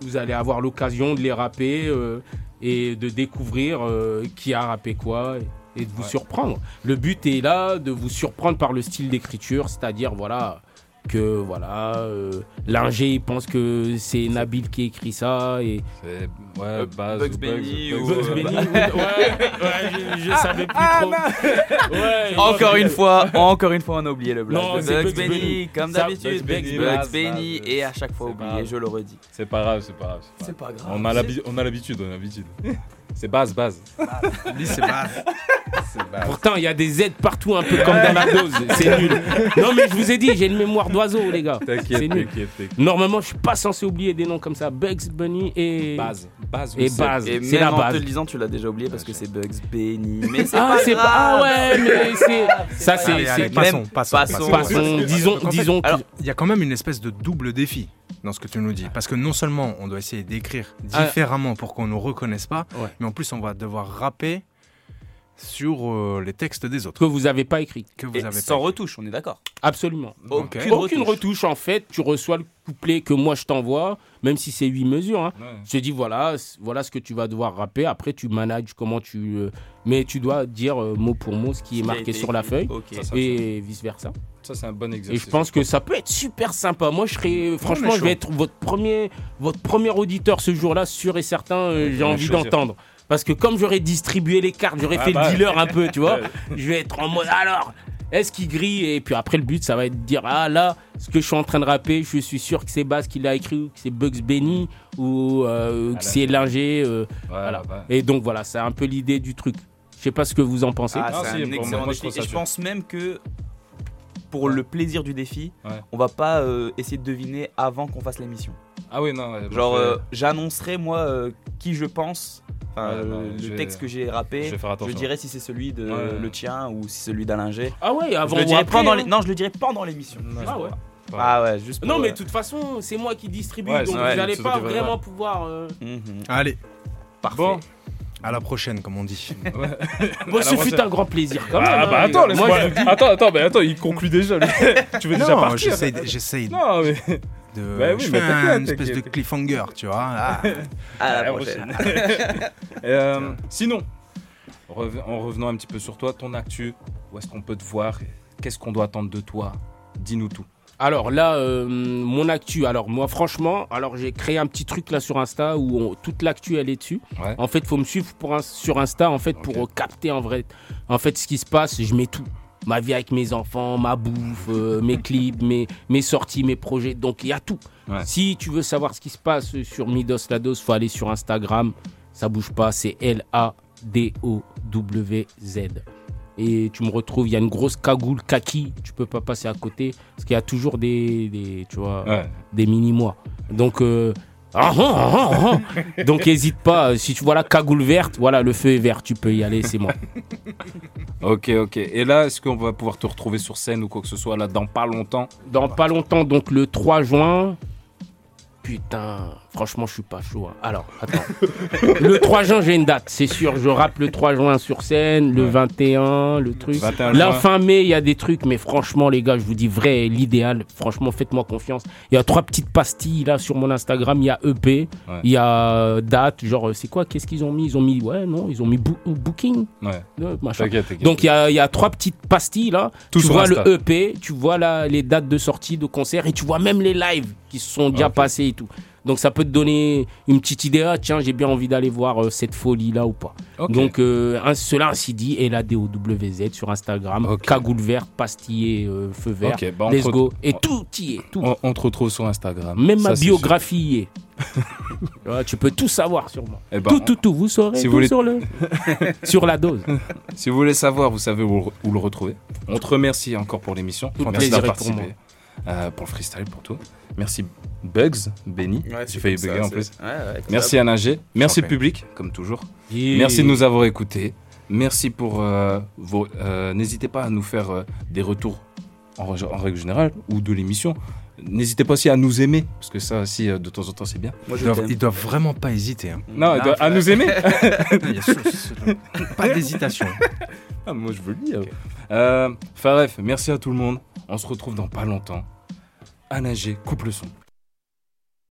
Vous allez avoir l'occasion de les rapper euh, et de découvrir euh, qui a rappé quoi et, et de vous Ouais. surprendre. Le but est là de vous surprendre par le style d'écriture, c'est-à-dire, voilà, que voilà, euh, l'ingé il pense que c'est Nabil qui écrit ça et C'est ouais, base Bugs ou Bunny ou- Bugs Bunny, ouais, ouais, je, je savais plus Ah, trop. Ouais, Encore une fois, encore une fois, on a oublié le blague Non, Bugs Bugs Bunny, Bunny. comme Ça, d'habitude. Bugs Bugs Bunny, Bugs base, et à chaque fois oublié, grave. je le redis. C'est pas grave, c'est pas grave. C'est pas grave. On a l'habitude, on a l'habitude. C'est base, base. Lui, c'est base. C'est base. Pourtant, il y a des Z partout, un peu comme dans la dose. C'est nul. Non, mais je vous ai dit, j'ai une mémoire d'oiseau, les gars. C'est T'inquiète, nul. t'inquiète, t'inquiète. Normalement, je suis pas censé oublier des noms comme ça. Bugs Bunny et. Base. Base, Et base. Et C'est même la en te base. le disant, tu l'as déjà oublié parce que c'est Bugs Bunny. Mais c'est Ah, pas c'est grave. pas. Ah ouais, mais c'est. Ça, c'est. Allez, allez, c'est- passons, passons, passons. Passons, disons, Donc, en fait, disons. il y a quand même une espèce de double défi dans ce que tu nous dis. Parce que non seulement on doit essayer d'écrire Ah. différemment pour qu'on nous reconnaisse pas, Ouais. Mais en plus on va devoir rapper sur euh, les textes des autres que vous avez pas écrit. que vous Et avez sans retouche, on est d'accord. Absolument. Ok. Aucune Aucune retouche. retouche. en fait, tu reçois le couplet que moi je t'envoie, même si c'est 8 mesures. hein. Ouais. Je te dis voilà, voilà ce que tu vas devoir rapper. Après, tu manages comment tu. euh, mais tu dois dire euh, mot pour mot ce qui est marqué été sur la feuille Ok. Ça, ça, et vice versa. Ça, c'est un bon Et exercice. je pense que ça peut être super sympa. Moi, je serais franchement, je vais être votre premier, votre premier auditeur ce jour-là, sûr et certain. euh, J'ai envie d'entendre. Parce que comme j'aurais distribué les cartes, j'aurais Ah fait bah. le dealer un peu, tu vois. Je vais être en mode alors. Est-ce qu'il grille? Et puis après, le but, ça va être de dire Ah là, ce que je suis en train de rapper, je suis sûr que c'est Bass qui l'a écrit, ou que c'est Bugs Benny, ou euh, que Voilà. c'est Linger. euh, voilà. ouais. Et donc voilà, c'est un peu l'idée du truc. Je sais pas ce que vous en pensez. Ah, c'est un excellent moi, je défi. trouve ça Et je pense même que pour le plaisir du défi, Ouais. on va pas euh, essayer de deviner avant qu'on fasse l'émission. Ah oui, non. ouais, Genre, euh, j'annoncerai moi euh, qui je pense, enfin, Ouais, non, le vais- texte que j'ai rappé. je vais faire attention. dirai si c'est celui de Ouais. le tien ou si c'est celui d'Alinger. Ah ouais, avant je le ou après, pendant hein. les- Non, je le dirai pendant l'émission. Ah ouais. Ah ouais, juste pour, Non, mais euh, de toute façon, c'est moi qui distribue, Ouais, donc vous ouais, n'allez pas vraiment ouais. pouvoir. euh, mhm. Allez, Parfait. Bon. à la prochaine, comme on dit. Bon, ce fut un grand plaisir quand même. Ah hein, bah les attends, laisse-moi. Attends, attends, mais attends, il conclut déjà. lui. tu veux déjà non, partir j'essaye, j'essaye Non, mais. De. Bah oui, je fais un espèce de cliffhanger, tu vois. Ah. À la prochaine. Euh, sinon, en revenant un petit peu sur toi, ton actu, où est-ce qu'on peut te voir Qu'est-ce qu'on doit attendre de toi? Dis-nous tout. Alors là, euh, mon actu. Alors moi, franchement, alors j'ai créé un petit truc là sur Insta où on- toute l'actu elle est dessus. Ouais. En fait, faut me suivre pour un- sur Insta en fait pour capter en vrai, en fait ce qui se passe. Je mets tout. Ma vie avec mes enfants, ma bouffe, euh, mes clips, mes, mes sorties, mes projets. Donc il y a tout. Ouais. Si tu veux savoir ce qui se passe sur Midos Lados, faut aller sur Instagram. Ça bouge pas, c'est L-A-D-O-W-Z. Et tu me retrouves, il y a une grosse cagoule kaki, tu peux pas passer à côté, parce qu'il y a toujours des, des tu vois, Ouais. des mini-mois. Donc, euh, ah, ah, ah, ah. donc hésite pas, si tu vois la cagoule verte, voilà, le feu est vert, tu peux y aller, c'est moi. Ok, ok. Et là, est-ce qu'on va pouvoir te retrouver sur scène ou quoi que ce soit là dans pas longtemps? Dans pas longtemps, donc le 3 juin. Putain, franchement, je suis pas chaud. hein. Alors, attends. le 3 juin, j'ai une date, c'est sûr. Je rappe le 3 juin sur scène, le 21, le truc. 21 La juin. fin mai, il y a des trucs, mais franchement, les gars, je vous dis vrai, l'idéal. Franchement, faites-moi confiance. Il y a trois petites pastilles là sur mon Instagram. Il y a EP, Ouais. il y a date. Genre, c'est quoi? Qu'est-ce qu'ils ont mis? Ils ont mis, ouais, non, ils ont mis boo- Booking. Ouais. Donc il y a, y a trois petites pastilles là. Tout tu vois Insta. le EP, tu vois là, les dates de sortie de concert et tu vois même les lives qui se sont déjà passés et tout. Donc ça peut te donner une petite idée. Ah, tiens, j'ai bien envie d'aller voir euh, cette folie là ou pas. Donc euh, un- cela ainsi dit, et la DOWZ sur Instagram, cagoule verte, pastillé, euh, feu vert. Ok, bah, Let's go. Et tout y est. Tout. On, on te retrouve sur Instagram. Même Ça, ma biographie y est. Tu peux tout savoir sur moi. Eh ben, tout, tout, tout. Vous saurez Si tout vous voulez- sur, le... sur la dose. Si vous voulez savoir, vous savez où, où le retrouver. On te remercie encore pour l'émission. Merci d'avoir participé. Euh, pour le freestyle, pour tout. Merci Bugs, Benny. Ouais, J'ai failli bugger ça, en plus. ouais, ouais, Merci à Nager. Merci public, comme toujours. Yeah. Merci de nous avoir écoutés. Merci pour euh, vos. euh, N'hésitez pas à nous faire euh, des retours en, règle générale ou de l'émission. N'hésitez pas aussi à nous aimer, parce que ça aussi, de temps en temps, c'est bien. Moi, Ils doivent, ils doivent vraiment pas hésiter. hein. Non, Non, de- à nous aimer pas d'hésitation. Ah, moi, je veux le dire. Euh, bref, merci à tout le monde. On se retrouve dans pas longtemps. À nager, coupe le son.